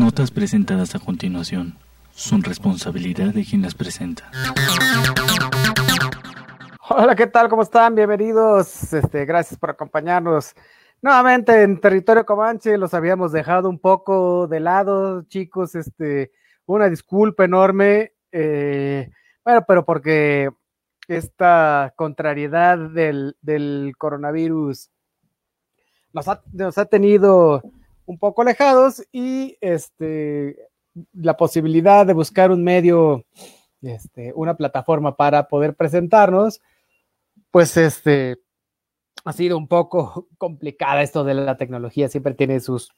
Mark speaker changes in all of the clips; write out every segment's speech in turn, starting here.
Speaker 1: notas presentadas a continuación son responsabilidad de quien las presenta.
Speaker 2: Hola, ¿qué tal? ¿Cómo están? Bienvenidos. Este, gracias por acompañarnos nuevamente en territorio Comanche. Los habíamos dejado un poco de lado, chicos. Este, una disculpa enorme. Eh, bueno, pero porque esta contrariedad del, coronavirus nos ha tenido un poco alejados y este, la posibilidad de buscar un medio, este, una plataforma para poder presentarnos, pues este, ha sido un poco complicada esto de la tecnología, siempre tiene sus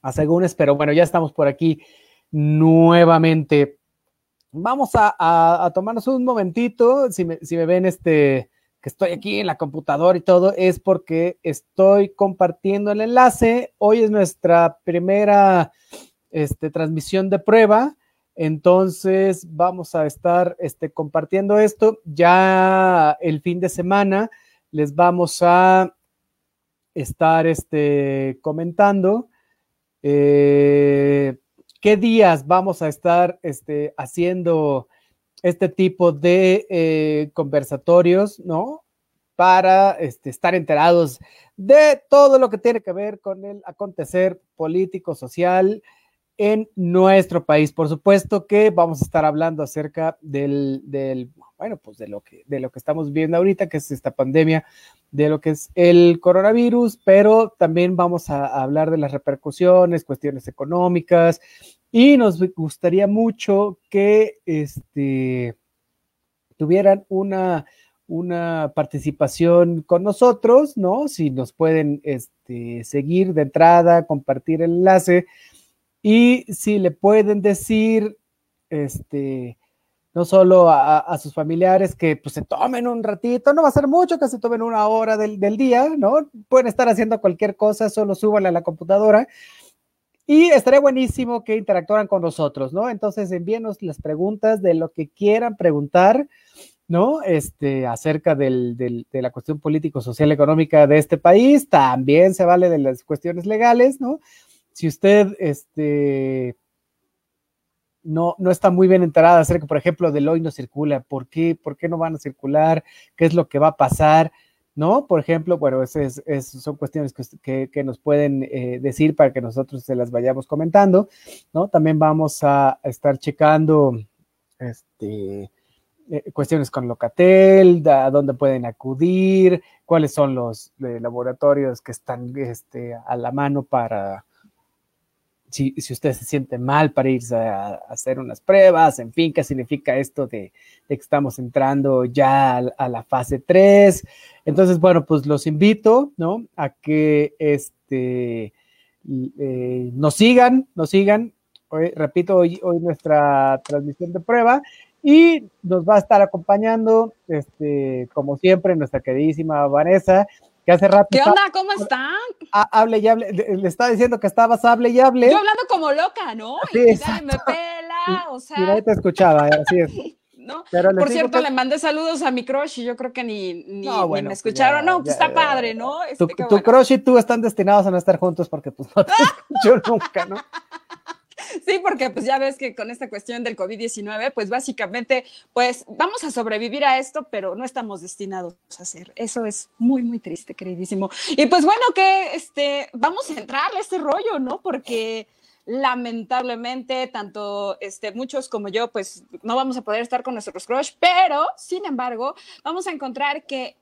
Speaker 2: asegúnes, pero bueno, ya estamos por aquí nuevamente. Vamos a, a, tomarnos un momentito, si me, si me ven este, estoy aquí en la computadora y todo, es porque estoy compartiendo el enlace. Hoy es nuestra primera este, transmisión de prueba. Entonces vamos a estar este, compartiendo esto. Ya el fin de semana les vamos a estar este, comentando eh, qué días vamos a estar este, haciendo este tipo de eh, conversatorios, ¿no? Para este, estar enterados de todo lo que tiene que ver con el acontecer político, social en nuestro país. Por supuesto que vamos a estar hablando acerca del, bueno, pues de lo que, de lo que estamos viendo ahorita, que es esta pandemia, de lo que es el coronavirus, pero también vamos a hablar de las repercusiones, cuestiones económicas, y nos gustaría mucho que este, tuvieran una, una participación con nosotros, ¿no? Si nos pueden este, seguir de entrada, compartir el enlace y si le pueden decir, este, no solo a, sus familiares que pues se tomen un ratito, no va a ser mucho, que se tomen una hora del, del día, ¿no? Pueden estar haciendo cualquier cosa, solo súbanle a la computadora y estaría buenísimo que interactuaran con nosotros, ¿no? Entonces envíenos las preguntas de lo que quieran preguntar, ¿no? Este, acerca del, de la cuestión político, social, económica de este país. También se vale de las cuestiones legales, ¿no? Si usted, este, no, no está muy bien enterada acerca, por ejemplo, del hoy no circula, ¿por qué? ¿Por qué no van a circular? ¿Qué es lo que va a pasar? ¿No? Por ejemplo, bueno, es, es, son cuestiones que, que, que nos pueden eh, decir para que nosotros se las vayamos comentando, ¿no? También vamos a, estar checando este, eh, cuestiones con Locatel, a dónde pueden acudir, cuáles son los eh, laboratorios que están este, a la mano para, si, usted se siente mal para irse a, hacer unas pruebas, en fin, qué significa esto de, que estamos entrando ya a, a, la fase 3. Entonces, bueno, pues los invito, ¿no? A que este, eh, nos sigan, nos sigan. Hoy, repito, hoy, hoy nuestra transmisión de prueba y nos va a estar acompañando, este, como siempre, nuestra queridísima Vanessa, que hace rato.
Speaker 3: ¿Qué onda? ¿Cómo están?
Speaker 2: hable y hable. Le estaba diciendo que estabas hable y hable.
Speaker 3: Yo hablando como loca, ¿no? Sí, y me pela, o sea.
Speaker 2: Y ahí te escuchaba, así es.
Speaker 3: ¿no? Pero Por cierto, que... le mandé saludos a mi crush y yo creo que ni, ni, no, bueno, ni me escucharon. Ya, no, pues ya, está ya, padre, ¿no?
Speaker 2: Este, tu, tu bueno. crush y tú están destinados a no estar juntos porque pues no te escucho nunca, ¿no?
Speaker 3: Sí, porque pues ya ves que con esta cuestión del COVID-19, pues básicamente, pues vamos a sobrevivir a esto, pero no estamos destinados a hacer. Eso es muy, muy triste, queridísimo. Y pues bueno, que este, vamos a entrarle a este rollo, ¿no? Porque lamentablemente, tanto este, muchos como yo, pues no vamos a poder estar con nuestros crush, pero sin embargo, vamos a encontrar que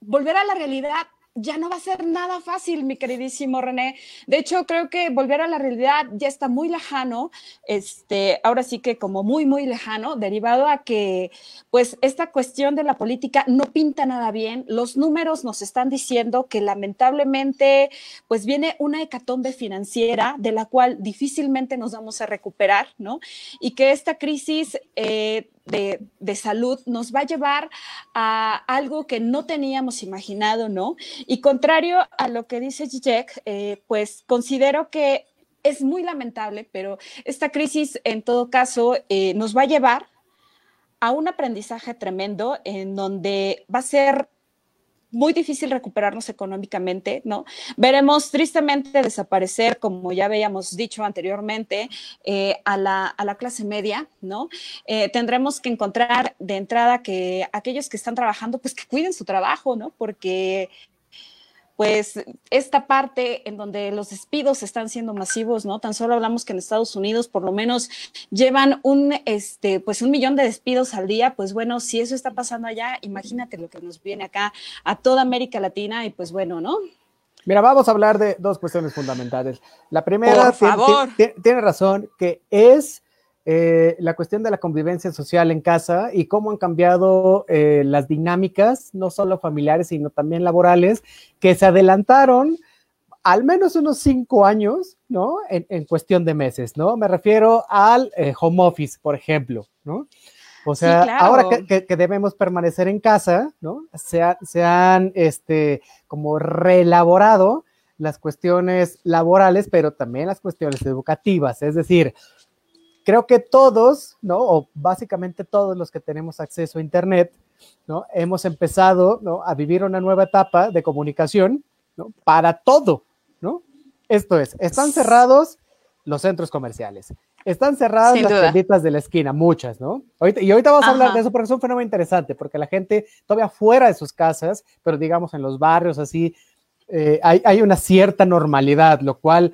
Speaker 3: volver a la realidad ya no va a ser nada fácil, mi queridísimo René. De hecho, creo que volver a la realidad ya está muy lejano, este, ahora sí que como muy, muy lejano, derivado a que, pues, esta cuestión de la política no pinta nada bien. Los números nos están diciendo que lamentablemente, pues, viene una hecatombe financiera de la cual difícilmente nos vamos a recuperar, ¿no? Y que esta crisis... Eh, de, salud nos va a llevar a algo que no teníamos imaginado, ¿no? Y contrario a lo que dice Zizek, eh, pues considero que es muy lamentable, pero esta crisis en todo caso eh, nos va a llevar a un aprendizaje tremendo en donde va a ser muy difícil recuperarnos económicamente, ¿no? Veremos tristemente desaparecer, como ya habíamos dicho anteriormente, eh, a, la, a, la, clase media, ¿no? Eh, tendremos que encontrar de entrada que aquellos que están trabajando, pues que cuiden su trabajo, ¿no? Porque pues esta parte en donde los despidos están siendo masivos, ¿no? Tan solo hablamos que en Estados Unidos por lo menos llevan un, este, pues un millón de despidos al día, pues bueno, si eso está pasando allá, imagínate lo que nos viene acá a toda América Latina y pues bueno, ¿no?
Speaker 2: Mira, vamos a hablar de dos cuestiones fundamentales. La primera, tiene razón, que es eh, la cuestión de la convivencia social en casa y cómo han cambiado eh, las dinámicas, no solo familiares, sino también laborales, que se adelantaron al menos unos cinco años, ¿no? En, cuestión de meses, ¿no? Me refiero al eh, home office, por ejemplo, ¿no? O sea, ahora que, debemos permanecer en casa, ¿no? Se, se han, este, como reelaborado las cuestiones laborales, pero también las cuestiones educativas, es decir, creo que todos, ¿no? O básicamente todos los que tenemos acceso a Internet, ¿no? Hemos empezado, ¿no? A vivir una nueva etapa de comunicación, ¿no? Para todo, ¿no? Esto es, están cerrados los centros comerciales, están cerradas las tienditas de la esquina, muchas, ¿no? y ahorita vamos a hablar de eso porque es un fenómeno interesante, porque la gente todavía fuera de sus casas, pero digamos en los barrios así, eh, hay, hay, una cierta normalidad, lo cual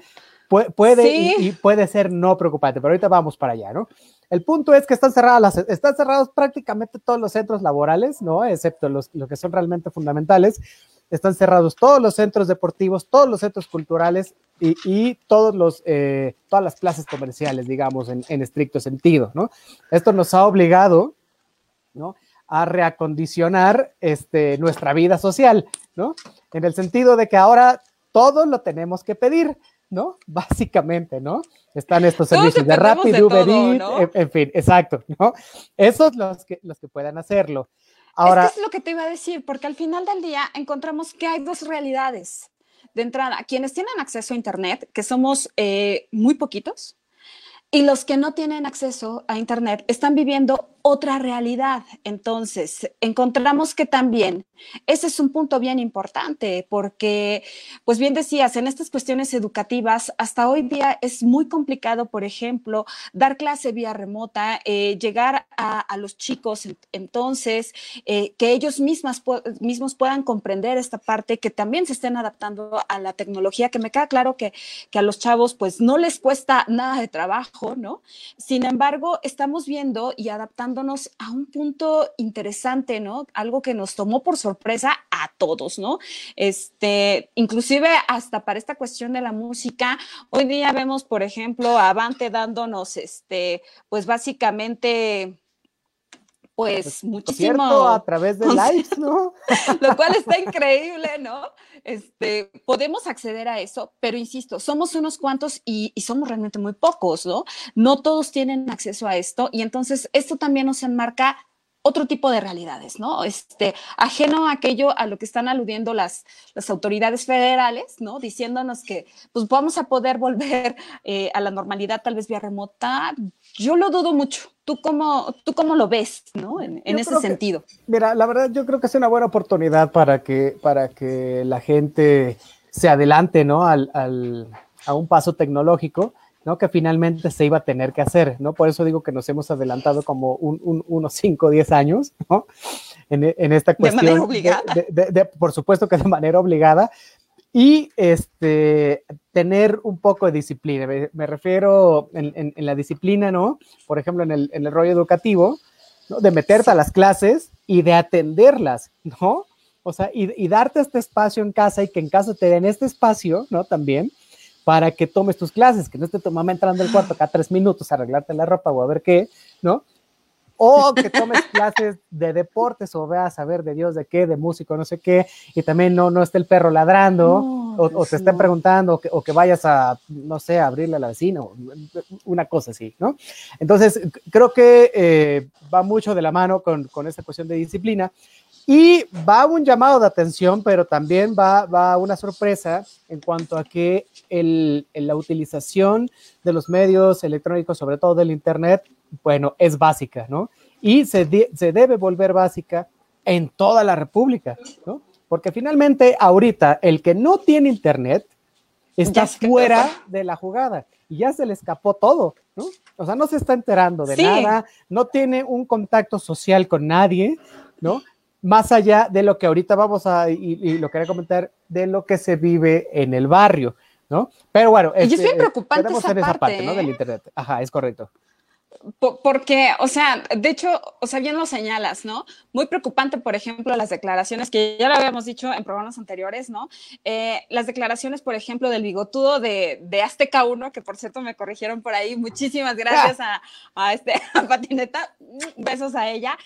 Speaker 2: puede y, puede ser no preocupante, pero ahorita vamos para allá, ¿no? El punto es que están cerradas están cerrados prácticamente todos los centros laborales, ¿no? Excepto los, que son realmente fundamentales. Están cerrados todos los centros deportivos, todos los centros culturales y, todos los, eh, todas las plazas comerciales, digamos, en, estricto sentido, ¿no? Esto nos ha obligado, ¿no? A reacondicionar este, nuestra vida social, ¿no? En el sentido de que ahora todo lo tenemos que pedir. ¿No? Básicamente, ¿no? Están estos servicios de Rapid, Uber Eats, en, fin, exacto, ¿no? Esos los que, los que puedan hacerlo.
Speaker 3: Ahora, es, es lo que te iba a decir, porque al final del día encontramos que hay dos realidades. De entrada, quienes tienen acceso a Internet, que somos eh, muy poquitos, y los que no tienen acceso a Internet están viviendo otra realidad. Entonces, encontramos que también ese es un punto bien importante porque, pues bien decías, en estas cuestiones educativas, hasta hoy día es muy complicado, por ejemplo, dar clase vía remota, eh, llegar a, los chicos, entonces, eh, que ellos mismas, mismos puedan comprender esta parte, que también se estén adaptando a la tecnología, que me queda claro que, que a los chavos, pues no les cuesta nada de trabajo, ¿no? Sin embargo, estamos viendo y adaptando a un punto interesante, ¿no? Algo que nos tomó por sorpresa a todos, ¿no? Este, inclusive hasta para esta cuestión de la música, hoy día vemos, por ejemplo, a Avante dándonos, este, pues básicamente pues, muchísimo.
Speaker 2: a través de lives, ¿no?
Speaker 3: Lo cual está increíble, ¿no? Este, podemos acceder a eso, pero insisto, somos unos cuantos y, y, somos realmente muy pocos, ¿no? No todos tienen acceso a esto y entonces esto también nos enmarca otro tipo de realidades, ¿no? Este, ajeno a aquello a lo que están aludiendo las, las autoridades federales, ¿no? Diciéndonos que pues vamos a poder volver eh, a la normalidad tal vez vía remota. Yo lo dudo mucho. ¿Tú cómo, tú cómo lo ves, ¿no? En, ese sentido.
Speaker 2: mira, la verdad yo creo que es una buena oportunidad para que, para que la gente se adelante, ¿no? Al, al, a un paso tecnológico ¿no? Que finalmente se iba a tener que hacer, ¿no? Por eso digo que nos hemos adelantado como un, unos 5 o 10 años, ¿no? En, esta cuestión.
Speaker 3: De manera obligada.
Speaker 2: por supuesto que de manera obligada. Y este, tener un poco de disciplina. Me, refiero en, la disciplina, ¿no? Por ejemplo, en el, en el rollo educativo, ¿no? De meterte a las clases y de atenderlas, ¿no? O sea, y, y, darte este espacio en casa y que en casa te den este espacio, ¿no? También, para que tomes tus clases, que no esté tu mamá entrando al cuarto cada tres minutos a arreglarte la ropa o a ver qué, ¿no? O que tomes clases de deportes o veas a ver de Dios de qué, de músico, no sé qué, y también no, no esté el perro ladrando o, te estén preguntando o que, vayas a, no sé, a abrirle a la vecina, una cosa así, ¿no? Entonces, creo que eh, va mucho de la mano con, con esta cuestión de disciplina. Y va un llamado de atención, pero también va, va una sorpresa en cuanto a que el, la utilización de los medios electrónicos, sobre todo del Internet, bueno, es básica, ¿no? Y se, se debe volver básica en toda la República, ¿no? porque finalmente ahorita el que no tiene internet está fuera de la jugada y ya se le escapó todo, ¿no? O sea, no se está enterando de nada, no tiene un contacto social con nadie, ¿no? Más allá de lo que ahorita vamos a, y, lo quería comentar, de lo que se vive en el barrio, ¿no? Pero bueno,
Speaker 3: y es bien este, preocupante esa, parte,
Speaker 2: ¿no? Del internet. Ajá, es correcto
Speaker 3: porque, o sea, de hecho, o sea, bien lo señalas, ¿no? Muy preocupante, por ejemplo, las declaraciones que ya lo habíamos dicho en programas anteriores, ¿no? Eh, las declaraciones, por ejemplo, del bigotudo de, de, Azteca 1, que por cierto me corrigieron por ahí. Muchísimas gracias a, a este, a Patineta. Besos a ella.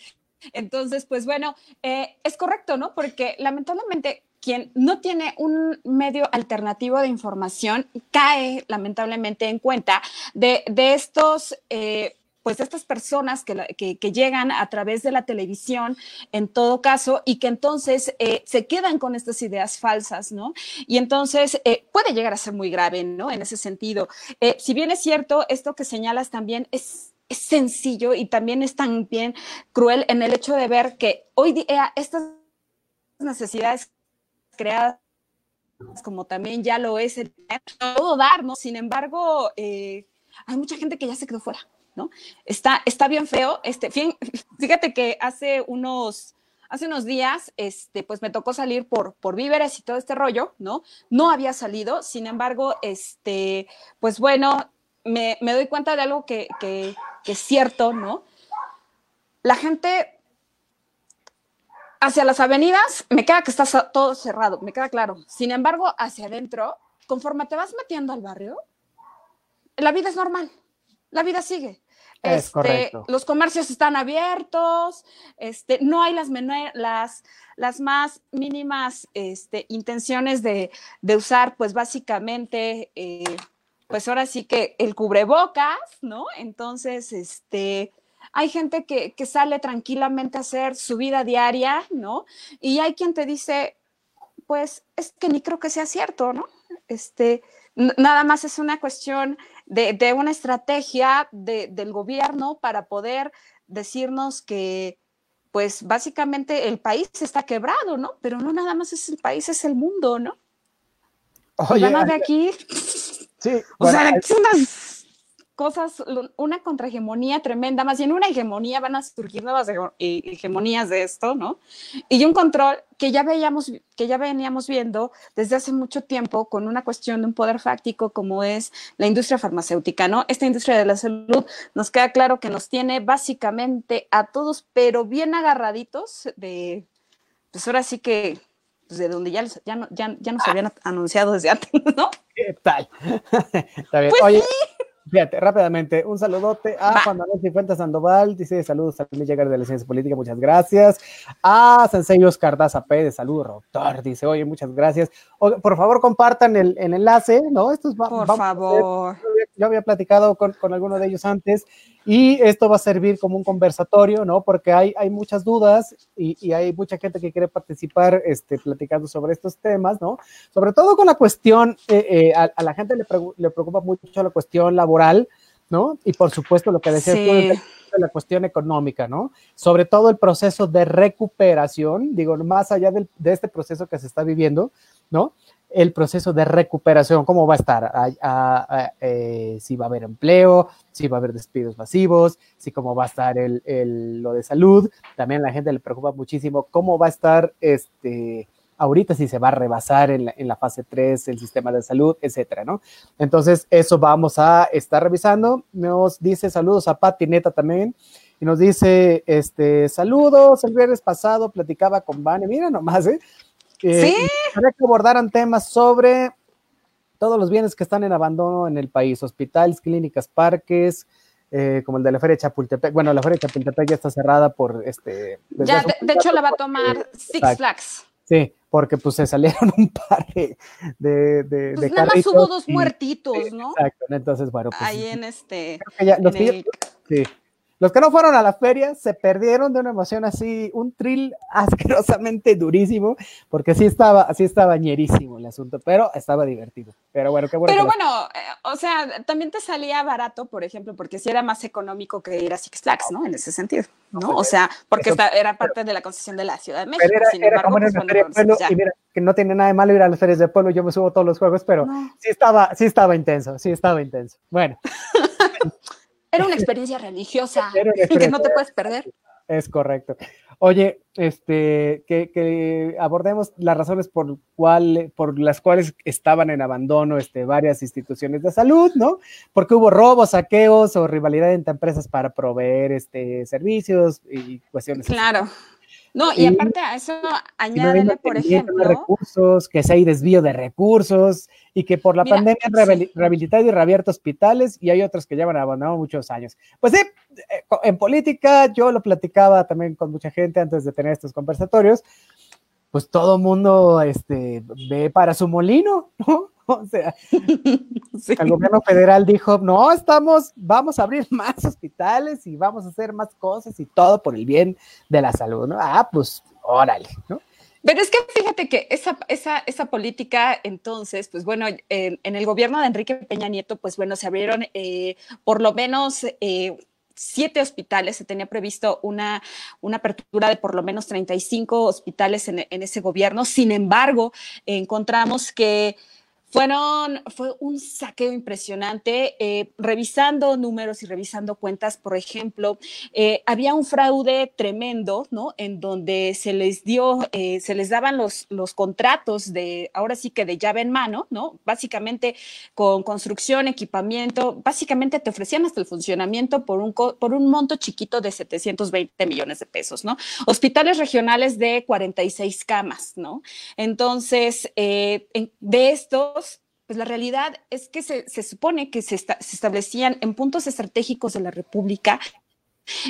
Speaker 3: Entonces, pues bueno, eh, es correcto, ¿no? Porque lamentablemente quien no tiene un medio alternativo de información cae lamentablemente en cuenta de, de estos eh, pues estas personas que, llegan a través de la televisión, en todo caso, y que entonces eh, se quedan con estas ideas falsas, ¿no? Y entonces puede llegar a ser muy grave, ¿no? En ese sentido. Si bien es cierto, esto que señalas también es es sencillo y también es también cruel en el hecho de ver que hoy día estas necesidades creadas como también ya lo es el todo dar, ¿no? Sin embargo, hay mucha gente que ya se quedó fuera, Está, está bien feo. Este, fíjate que hace unos, hace unos días, este, pues me tocó salir por, por víveres y todo este rollo, ¿no? No había salido, sin embargo, este, pues bueno, me, doy cuenta de algo que, que, es cierto, ¿no? La gente hacia las avenidas, me queda que está todo cerrado, me queda claro. Sin embargo, hacia adentro, conforme te vas metiendo al barrio, la vida es normal, la vida sigue. Este, los comercios están abiertos, este, no hay las, las, las más mínimas este, intenciones de, usar, pues básicamente, eh, pues ahora sí que el cubrebocas, ¿no? Entonces, este, hay gente que, que, sale tranquilamente a hacer su vida diaria, ¿no? Y hay quien te dice, pues es que ni creo que sea cierto, ¿no? Este, nada más es una cuestión de, una estrategia del gobierno para poder decirnos que, pues básicamente el país está quebrado, ¿no? Pero no nada más es el país, es el mundo, ¿no? Oye, nada de aquí. Sí. O sea, unas cosas, una contrahegemonía tremenda, más bien una hegemonía, van a surgir nuevas hegemonías de esto, ¿no? Y un control que ya veíamos, que ya veníamos viendo desde hace mucho tiempo con una cuestión de un poder fáctico como es la industria farmacéutica, ¿no? Esta industria de la salud nos queda claro que nos tiene básicamente a todos, pero bien agarraditos de, pues ahora sí que de donde ya, ya, ya, ya nos habían anunciado desde antes, ¿no?
Speaker 2: ¿Qué tal? Está bien. Pues Oye, Fíjate, rápidamente, un saludote a Juan Manuel Cifuentes Sandoval, dice saludos a Llegar de la Ciencia Política, muchas gracias. A Sensei Oscar Daza Pérez, saludos, doctor, dice, oye, muchas gracias. por favor, compartan el, enlace, ¿no? Esto es,
Speaker 3: por favor.
Speaker 2: Yo había platicado con, con alguno de ellos antes y esto va a servir como un conversatorio, ¿no? Porque hay, hay muchas dudas y, hay mucha gente que quiere participar este, platicando sobre estos temas, ¿no? Sobre todo con la cuestión, eh, eh, a, la gente le, le, preocupa mucho la cuestión laboral, ¿no? Y por supuesto lo que decías tú la cuestión económica, ¿no? Sobre todo el proceso de recuperación, digo, más allá del, de este proceso que se está viviendo, ¿no? El proceso de recuperación, cómo va a estar, eh, si va a haber empleo, si va a haber despidos masivos, si cómo va a estar el, lo de salud. También a la gente le preocupa muchísimo cómo va a estar este, ahorita, si se va a rebasar en la, fase 3 el sistema de salud, etcétera, ¿no? Entonces, eso vamos a estar revisando. Nos dice saludos a Pati Neta también. Y nos dice, este, saludos, el viernes pasado platicaba con Vane, mira nomás, ¿eh?
Speaker 3: Sí.
Speaker 2: que abordaran temas sobre todos los bienes que están en abandono en el país, hospitales, clínicas, parques, eh, como el de la Feria de Chapultepec. Bueno, la Feria de Chapultepec ya está cerrada por este.
Speaker 3: Ya, de, hecho, la va a tomar Six Flags.
Speaker 2: Sí, porque pues se salieron un par de. de, de
Speaker 3: pues nada más hubo dos muertitos, ¿no?
Speaker 2: Exacto, entonces, bueno. Pues,
Speaker 3: Ahí en este.
Speaker 2: sí, Los que no fueron a la feria se perdieron de una emoción así, un trill asquerosamente durísimo, porque sí estaba, así estaba ñerísimo el asunto, pero estaba divertido. Pero bueno, qué bueno.
Speaker 3: Pero bueno, eh, o sea, también te salía barato, por ejemplo, porque sí era más económico que ir a Six Flags, ¿no? En ese sentido, ¿no? O sea, porque era parte de la concesión de la Ciudad de México.
Speaker 2: Era, Sin embargo, como pues, de pueblo, y mira, que no tiene nada de malo ir a las ferias de pueblo, yo me subo todos los juegos, pero sí estaba, sí estaba intenso, sí estaba intenso. Bueno.
Speaker 3: Era una experiencia religiosa que no te puedes perder.
Speaker 2: Es correcto. Oye, este, que, abordemos las razones por, cual, por las cuales estaban en abandono este, varias instituciones de salud, ¿no? Porque hubo robos, saqueos o rivalidad entre empresas para proveer este, servicios y cuestiones.
Speaker 3: Claro. No, y, aparte a eso añádele, por ejemplo.
Speaker 2: recursos, que se hay desvío de recursos y que por la pandemia han rehabilitado y reabierto hospitales y hay otros que llevan abandonado muchos años. Pues sí, eh, en política yo lo platicaba también con mucha gente antes de tener estos conversatorios, pues todo mundo este, ve para su molino, ¿no? O sea, el gobierno federal dijo, no, estamos, vamos a abrir más hospitales y vamos a hacer más cosas y todo por el bien de la salud, ¿no? Ah, pues, órale, ¿no?
Speaker 3: Pero es que fíjate que esa, esa, esa política, entonces, pues bueno, en, el gobierno de Enrique Peña Nieto, pues bueno, se abrieron eh, por lo menos eh, siete hospitales, se tenía previsto una, una apertura de por lo menos 35 hospitales en, en ese gobierno. Sin embargo, encontramos que fueron, fue un saqueo impresionante. Eh, revisando números y revisando cuentas, por ejemplo, eh, había un fraude tremendo, ¿no? En donde se les dio, eh, se les daban los, los contratos de, ahora sí que de llave en mano, ¿no? Básicamente con construcción, equipamiento, básicamente te ofrecían hasta el funcionamiento por un, por un monto chiquito de 720 millones de pesos, ¿no? Hospitales regionales de 46 camas, ¿no? Entonces, de esto, pues la realidad es que se, supone que se, establecían en puntos estratégicos de la República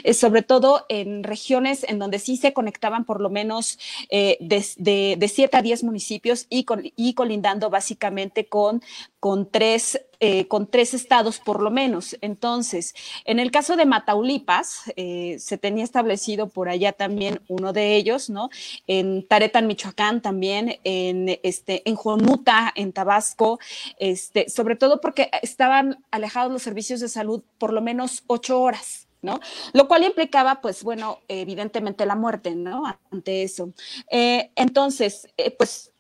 Speaker 3: eh, sobre todo en regiones en donde sí se conectaban por lo menos eh, de, de, 7 a 10 municipios y, y colindando básicamente con, con, tres, eh, con tres estados por lo menos. Entonces, en el caso de Mataulipas, se tenía establecido por allá también uno de ellos, ¿no? En Taretan, Michoacán también, en, este, en Jonuta, en Tabasco, este, sobre todo porque estaban alejados los servicios de salud por lo menos ocho horas. ¿No? Lo cual implicaba, pues bueno, evidentemente la muerte, ¿no? Ante eso. Eh, entonces, eh, pues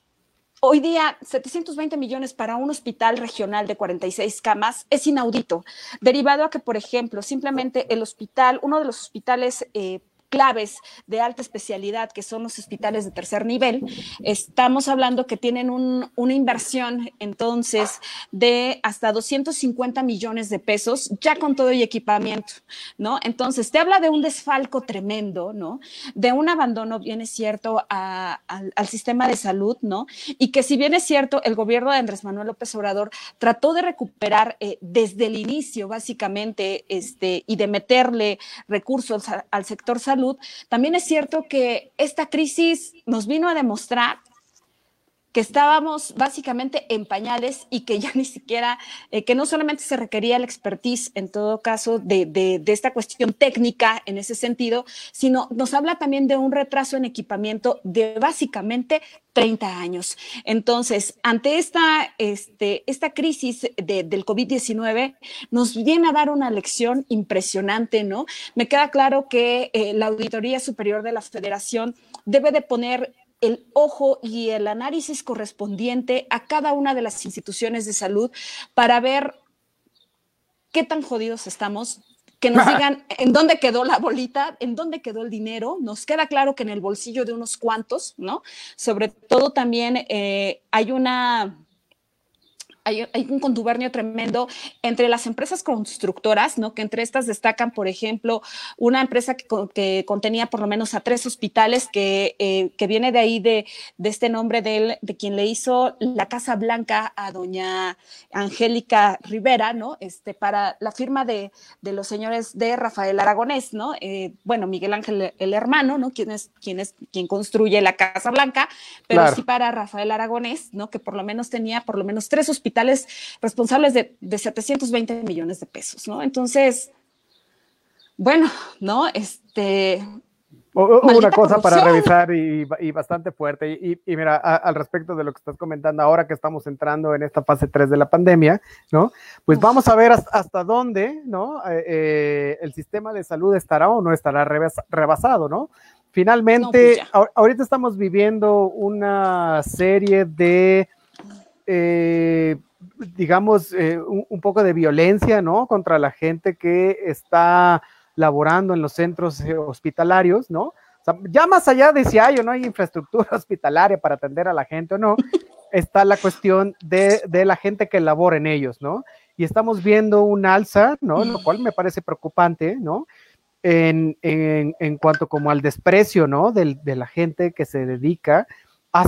Speaker 3: hoy día 720 millones para un hospital regional de 46 camas es inaudito, derivado a que, por ejemplo, simplemente el hospital, uno de los hospitales eh, claves de alta especialidad, que son los hospitales de tercer nivel, estamos hablando que tienen una inversión entonces de hasta 250 millones de pesos, ya con todo y equipamiento, ¿no? Entonces, te habla de un desfalco tremendo, ¿no? De un abandono, bien es cierto, al sistema de salud, ¿no? Y que si bien es cierto, el gobierno de Andrés Manuel López Obrador trató de recuperar eh, desde el inicio, básicamente, este, y de meterle recursos al sector salud, también es cierto que esta crisis nos vino a demostrar que estábamos básicamente en pañales y que ya ni siquiera, eh, que no solamente se requería el expertise en todo caso de, de, esta cuestión técnica en ese sentido, sino nos habla también de un retraso en equipamiento de básicamente 30 años. Entonces, ante esta, este, esta crisis del COVID-19, nos viene a dar una lección impresionante, ¿no? Me queda claro que eh, la Auditoría Superior de la Federación debe de poner el ojo y el análisis correspondiente a cada una de las instituciones de salud para ver qué tan jodidos estamos, que nos digan en dónde quedó la bolita, en dónde quedó el dinero. Nos queda claro que en el bolsillo de unos cuantos, ¿no? Sobre todo también eh, hay una hay, un contubernio tremendo entre las empresas constructoras, ¿no? Que entre estas destacan, por ejemplo, una empresa que, contenía por lo menos a tres hospitales, que, eh, que viene de ahí de, de, este nombre de él, de quien le hizo la Casa Blanca a doña Angélica Rivera, ¿no? Este, para la firma de, de los señores de Rafael Aragonés, ¿no? Eh, bueno, Miguel Ángel, el hermano, ¿no? Quien es, quien es, quien construye la Casa Blanca, pero sí para Rafael Aragonés, ¿no? Que por lo menos tenía por lo menos tres hospitales responsables de, 720 millones de pesos, ¿no? Entonces, bueno, ¿no? Este,
Speaker 2: una cosa para revisar y, bastante fuerte. Y, mira, al respecto de lo que estás comentando, ahora que estamos entrando en esta fase 3 de la pandemia, ¿no? Pues vamos a ver hasta, dónde, ¿no? Eh, eh, el sistema de salud estará o no estará rebasado, ¿no? Finalmente, pues ahorita estamos viviendo una serie de, eh, digamos, un, un, poco de violencia, ¿no? Contra la gente que está laborando en los centros eh, hospitalarios, ¿no? Ya más allá de si hay o no hay infraestructura hospitalaria para atender a la gente o no, está la cuestión de, la gente que labora en ellos, ¿no? Y estamos viendo un alza, ¿no? Lo cual me parece preocupante, ¿no? En, cuanto como al desprecio, ¿no? De, de la gente que se dedica a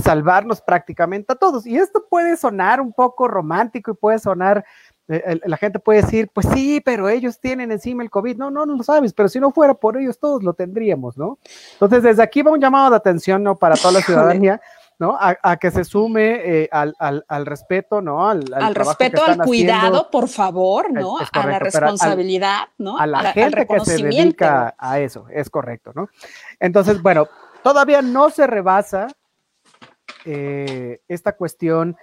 Speaker 2: salvarnos prácticamente a todos. Y esto puede sonar un poco romántico y puede sonar eh, la gente puede decir, pues sí, pero ellos tienen encima el COVID. No, no, no lo sabes, pero si no fuera por ellos, todos lo tendríamos, ¿no? Entonces, desde aquí va un llamado de atención, ¿no? Para toda la ciudadanía. ¿no? A, que se sume eh, al, respeto, ¿no?
Speaker 3: Al, respeto, al cuidado, por favor, ¿no? a la responsabilidad, ¿no?
Speaker 2: A la gente que se dedica a eso, es correcto, ¿no? Entonces, bueno, todavía no se rebasa eh, esta cuestión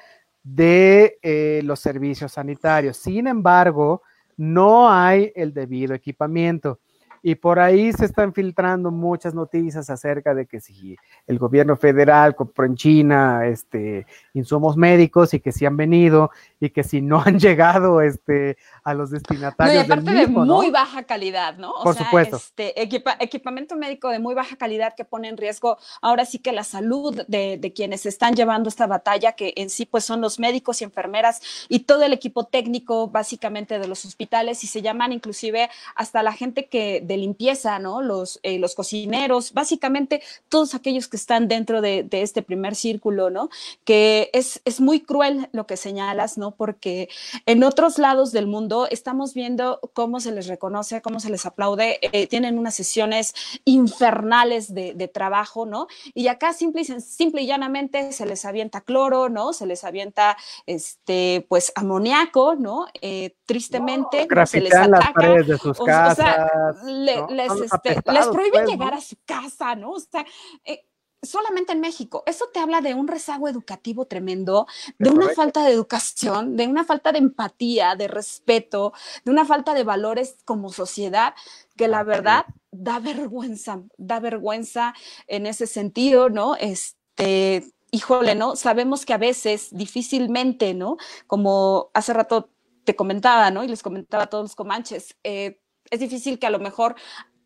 Speaker 2: de eh, los servicios sanitarios. Sin embargo, no hay el debido equipamiento. Y por ahí se están filtrando muchas noticias acerca de que si el gobierno federal compró en China este, insumos médicos y que si han venido y que si no han llegado este, a los destinatarios. No, y
Speaker 3: aparte de muy baja calidad, ¿no?
Speaker 2: por supuesto.
Speaker 3: Este, equipamiento médico de muy baja calidad que pone en riesgo ahora sí que la salud de, de, quienes están llevando esta batalla, que en sí pues son los médicos y enfermeras y todo el equipo técnico básicamente de los hospitales y se llaman inclusive hasta la gente que de limpieza, ¿no? Los, eh, los cocineros, básicamente todos aquellos que están dentro de, este primer círculo, ¿no? Que es, es muy cruel lo que señalas, ¿no? Porque en otros lados del mundo estamos viendo cómo se les reconoce, cómo se les aplaude, eh, tienen unas sesiones infernales de, trabajo, ¿no? Y acá simple y, simple y llanamente se les avienta cloro, ¿no? Se les avienta, este, pues, amoníaco, ¿no? Eh, tristemente, se les ataca.
Speaker 2: de sus casas
Speaker 3: les, este, les prohíben pues, llegar a su casa, ¿no? O sea, eh, solamente en México. Eso te habla de un rezago educativo tremendo, de una falta de educación, de una falta de empatía, de respeto, de una falta de valores como sociedad, que la verdad da vergüenza, da vergüenza en ese sentido, ¿no? Este, híjole, ¿no? Sabemos que a veces difícilmente, ¿no? Como hace rato te comentaba, ¿no? Y les comentaba a todos los comanches, eh, es difícil que a lo mejor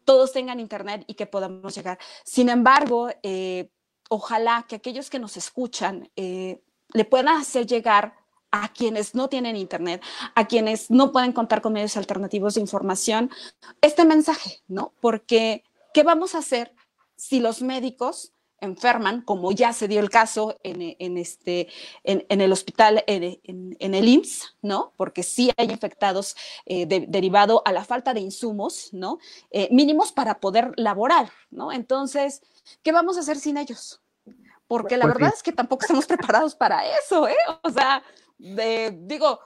Speaker 3: todos tengan internet y que podamos llegar. Sin embargo, eh, ojalá que aquellos que nos escuchan eh, le puedan hacer llegar a quienes no tienen internet, a quienes no pueden contar con medios alternativos de información, este mensaje, ¿no? Porque, ¿qué vamos a hacer si los médicos enferman, como ya se dio el caso en, este, en, el hospital, en, el IMSS, ¿no? Porque sí hay infectados eh, derivado a la falta de insumos, ¿no? Eh, mínimos para poder laborar, ¿no? Entonces, ¿qué vamos a hacer sin ellos? Porque la pues verdad es que tampoco estamos preparados para eso, ¿eh? O sea, digo,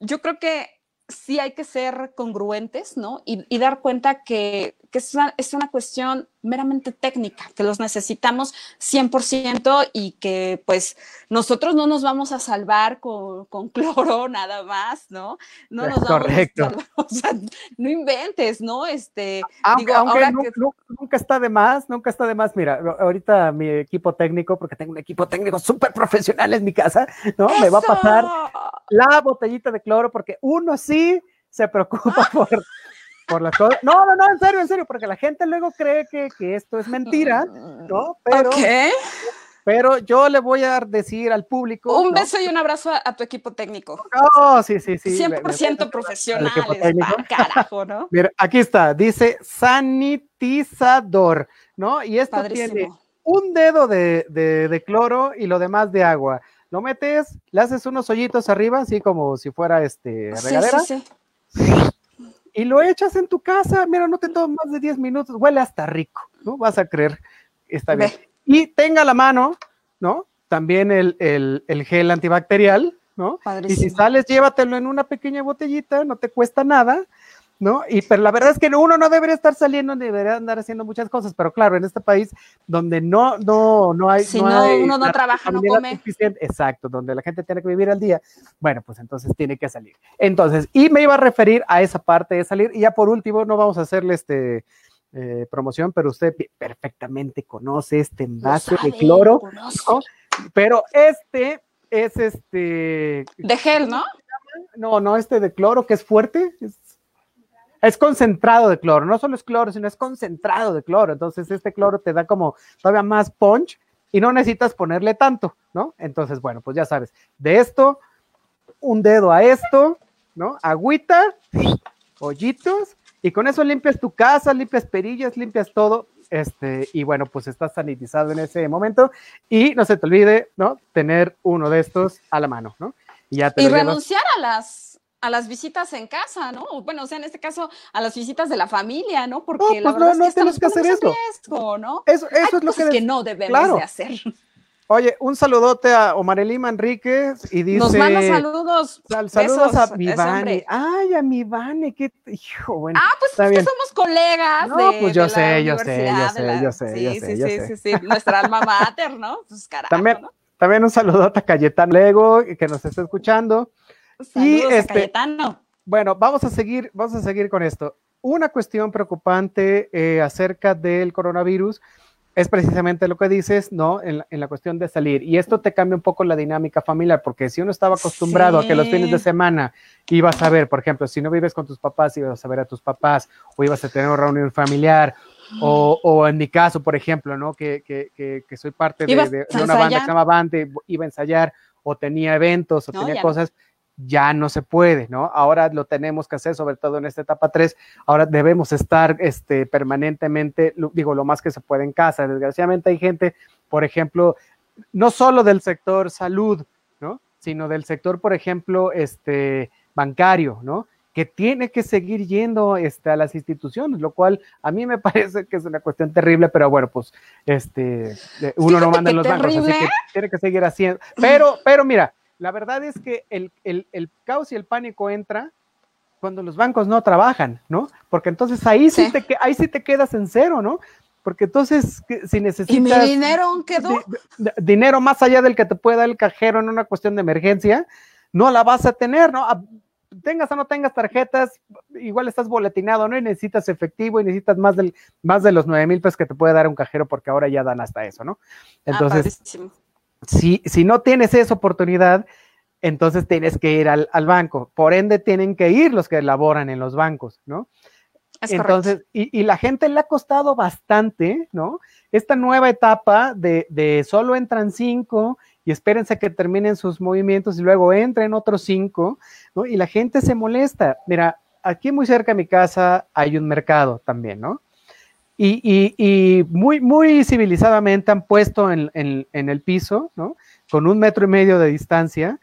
Speaker 3: yo creo que sí hay que ser congruentes, ¿no? Y, dar cuenta que, es, es, una, cuestión meramente técnica, que los necesitamos 100% y que pues nosotros no nos vamos a salvar con, cloro nada más, ¿no? No nos
Speaker 2: Correcto.
Speaker 3: o sea, no inventes, ¿no? Este,
Speaker 2: aunque, nunca, está de más, nunca está de más. Mira, ahorita mi equipo técnico, porque tengo un equipo técnico súper profesional en mi casa, ¿no? Me va a pasar la botellita de cloro porque uno sí se preocupa por por las cosas. No, no, no, en serio, en serio, porque la gente luego cree que, que esto es mentira, ¿no?
Speaker 3: Pero,
Speaker 2: pero yo le voy a decir al público.
Speaker 3: Un beso y un abrazo a, tu equipo técnico.
Speaker 2: Oh, sí, sí, sí.
Speaker 3: 100% profesionales, carajo, ¿no?
Speaker 2: Mira, aquí está, dice sanitizador, ¿no? Y esto tiene un dedo de, de, de cloro y lo demás de agua lo metes, le haces unos hoyitos arriba, así como si fuera este regadera. Sí, sí, sí y lo echas en tu casa, mira, no te toma más de 10 minutos, huele hasta rico, ¿no? Vas a creer, está bien. Y tenga la mano, ¿no? También el, gel antibacterial, ¿no? Y si sales, llévatelo en una pequeña botellita, no te cuesta nada. ¿No? Y pero la verdad es que uno no debería estar saliendo, debería andar haciendo muchas cosas, pero claro, en este país donde no, no, no hay...
Speaker 3: Si no,
Speaker 2: hay
Speaker 3: uno no trabaja, no come.
Speaker 2: suficiente, exacto, donde la gente tiene que vivir al día, bueno, pues entonces tiene que salir. Entonces, y me iba a referir a esa parte de salir, y ya por último, no vamos a hacerle este... eh, promoción, pero usted perfectamente conoce este envase de cloro, pero este es este
Speaker 3: De gel, ¿no?
Speaker 2: no, no, este de cloro que es fuerte. Es, es concentrado de cloro. No solo es cloro, sino es concentrado de cloro. Entonces, este cloro te da como todavía más punch y no necesitas ponerle tanto, ¿no? Entonces, bueno, pues ya sabes, de esto, un dedo a esto, ¿no? Agüita, hoyitos, y con eso limpias tu casa, limpias perillas, limpias todo. Este, y bueno, pues estás sanitizado en ese momento. Y no se te olvide, ¿no? Tener uno de estos a la mano, ¿no? Y ya te
Speaker 3: Y
Speaker 2: llevas.
Speaker 3: renunciar a las a las visitas en casa, ¿no? Bueno, o sea, en este caso, a las visitas de la familia, ¿no? Porque
Speaker 2: No,
Speaker 3: la
Speaker 2: pues
Speaker 3: verdad
Speaker 2: no,
Speaker 3: es
Speaker 2: no
Speaker 3: que
Speaker 2: tienes
Speaker 3: estamos
Speaker 2: que hacer eso.
Speaker 3: riesgo, ¿no?
Speaker 2: Eso, eso
Speaker 3: Hay
Speaker 2: es lo que,
Speaker 3: no debemos
Speaker 2: claro.
Speaker 3: de hacer.
Speaker 2: Oye, un saludote a Omar Elima Enríquez y dice.
Speaker 3: Nos manda saludos.
Speaker 2: sal- saludos
Speaker 3: besos,
Speaker 2: a mi Vane. Ay, a mi Vane, qué hijo, bueno.
Speaker 3: Ah, pues es que somos colegas.
Speaker 2: No,
Speaker 3: de,
Speaker 2: pues yo
Speaker 3: de la
Speaker 2: sé, yo sé, yo sé,
Speaker 3: la-
Speaker 2: yo sé,
Speaker 3: sí,
Speaker 2: yo
Speaker 3: sí,
Speaker 2: sé, yo
Speaker 3: sí,
Speaker 2: sé.
Speaker 3: sí, sí, nuestra alma mater, ¿no? Pues carajo,
Speaker 2: También,
Speaker 3: ¿no?
Speaker 2: también un saludote a Cayetano Lego que nos está escuchando.
Speaker 3: Saludos
Speaker 2: este-
Speaker 3: a Cayetano.
Speaker 2: Bueno, vamos a seguir, vamos a seguir con esto. Una cuestión preocupante eh, acerca del coronavirus es precisamente lo que dices, ¿no? En la, en la cuestión de salir. Y esto te cambia un poco la dinámica familiar, porque si uno estaba acostumbrado a que los fines de semana ibas a ver, por ejemplo, si no vives con tus papás, ibas a ver a tus papás, o ibas a tener una reunión familiar, o, o en mi caso, por ejemplo, ¿no? Que, que, que, que soy parte de, una banda que se llama Bande, iba a ensayar, o tenía eventos, o
Speaker 3: No,
Speaker 2: tenía
Speaker 3: no.
Speaker 2: Ya no se puede, ¿no? Ahora lo tenemos que hacer, sobre todo en esta etapa 3, ahora debemos estar este, permanentemente, digo, lo más que se puede en casa. Desgraciadamente hay gente, por ejemplo, no solo del sector salud, ¿no? Sino del sector, por ejemplo, este, bancario, ¿no? que tiene que seguir yendo este, a las instituciones, lo cual a mí me parece que es una cuestión terrible, pero bueno, pues este, uno no manda en los bancos, así que tiene que seguir haciendo. Pero, pero mira, la verdad es que el, el, el caos y el pánico entra cuando los bancos no trabajan, ¿no? Porque entonces ahí sí,
Speaker 3: Sí.
Speaker 2: te, que- ahí sí te quedas en cero, ¿no? Porque entonces, si
Speaker 3: ¿Y mi
Speaker 2: necesitas
Speaker 3: dinero quedó?
Speaker 2: di- di- dinero más allá del que te puede dar el cajero en una cuestión de emergencia, no la vas a tener, ¿no? A- Tengas o no tengas tarjetas, igual estás boletinado, ¿no? Y necesitas efectivo y necesitas más, del, más de los 9 mil pesos que te puede dar un cajero porque ahora ya dan hasta eso, ¿no?
Speaker 3: Ah,
Speaker 2: Entonces,
Speaker 3: padrísimo.
Speaker 2: Si, si no tienes esa oportunidad, entonces tienes que ir al, al banco. Por ende, tienen que ir los que laboran en los bancos, ¿no?
Speaker 3: Es
Speaker 2: Entonces, y, y la gente le ha costado bastante, ¿no? Esta nueva etapa de, de solo entran cinco y espérense que terminen sus movimientos y luego entren otros cinco, ¿no? Y la gente se molesta. Mira, aquí muy cerca de mi casa hay un mercado también, ¿no? Y, y- y muy, muy civilizadamente han puesto en, en- en el piso, ¿no? Con un metro y medio de distancia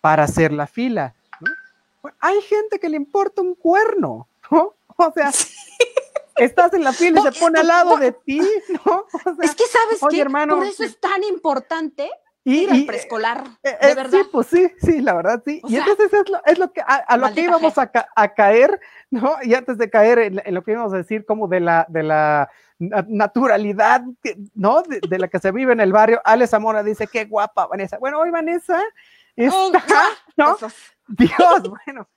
Speaker 2: para hacer la fila, ¿no? Bueno, hay gente que le importa un cuerno, ¿no? O sea, estás en la fila y se pone al lado de ti, ¿no? O sea,
Speaker 3: Es que sabes que por eso es tan importante
Speaker 2: y-
Speaker 3: ir al
Speaker 2: y-
Speaker 3: preescolar,
Speaker 2: eh,
Speaker 3: de
Speaker 2: eh,
Speaker 3: verdad.
Speaker 2: Sí, pues sí, sí, la verdad sí.
Speaker 3: O
Speaker 2: y
Speaker 3: sea,
Speaker 2: entonces es lo, es lo que a, a lo que íbamos a, ca- a caer, ¿no? Y antes de caer en, en lo que íbamos a decir como de la, de la na- naturalidad, ¿no? De, de la que se vive en el barrio. Ale Zamora dice, qué guapa, Vanessa. Bueno, hoy Vanessa
Speaker 3: Oh,
Speaker 2: está, ¿no?
Speaker 3: Besos.
Speaker 2: Dios, bueno.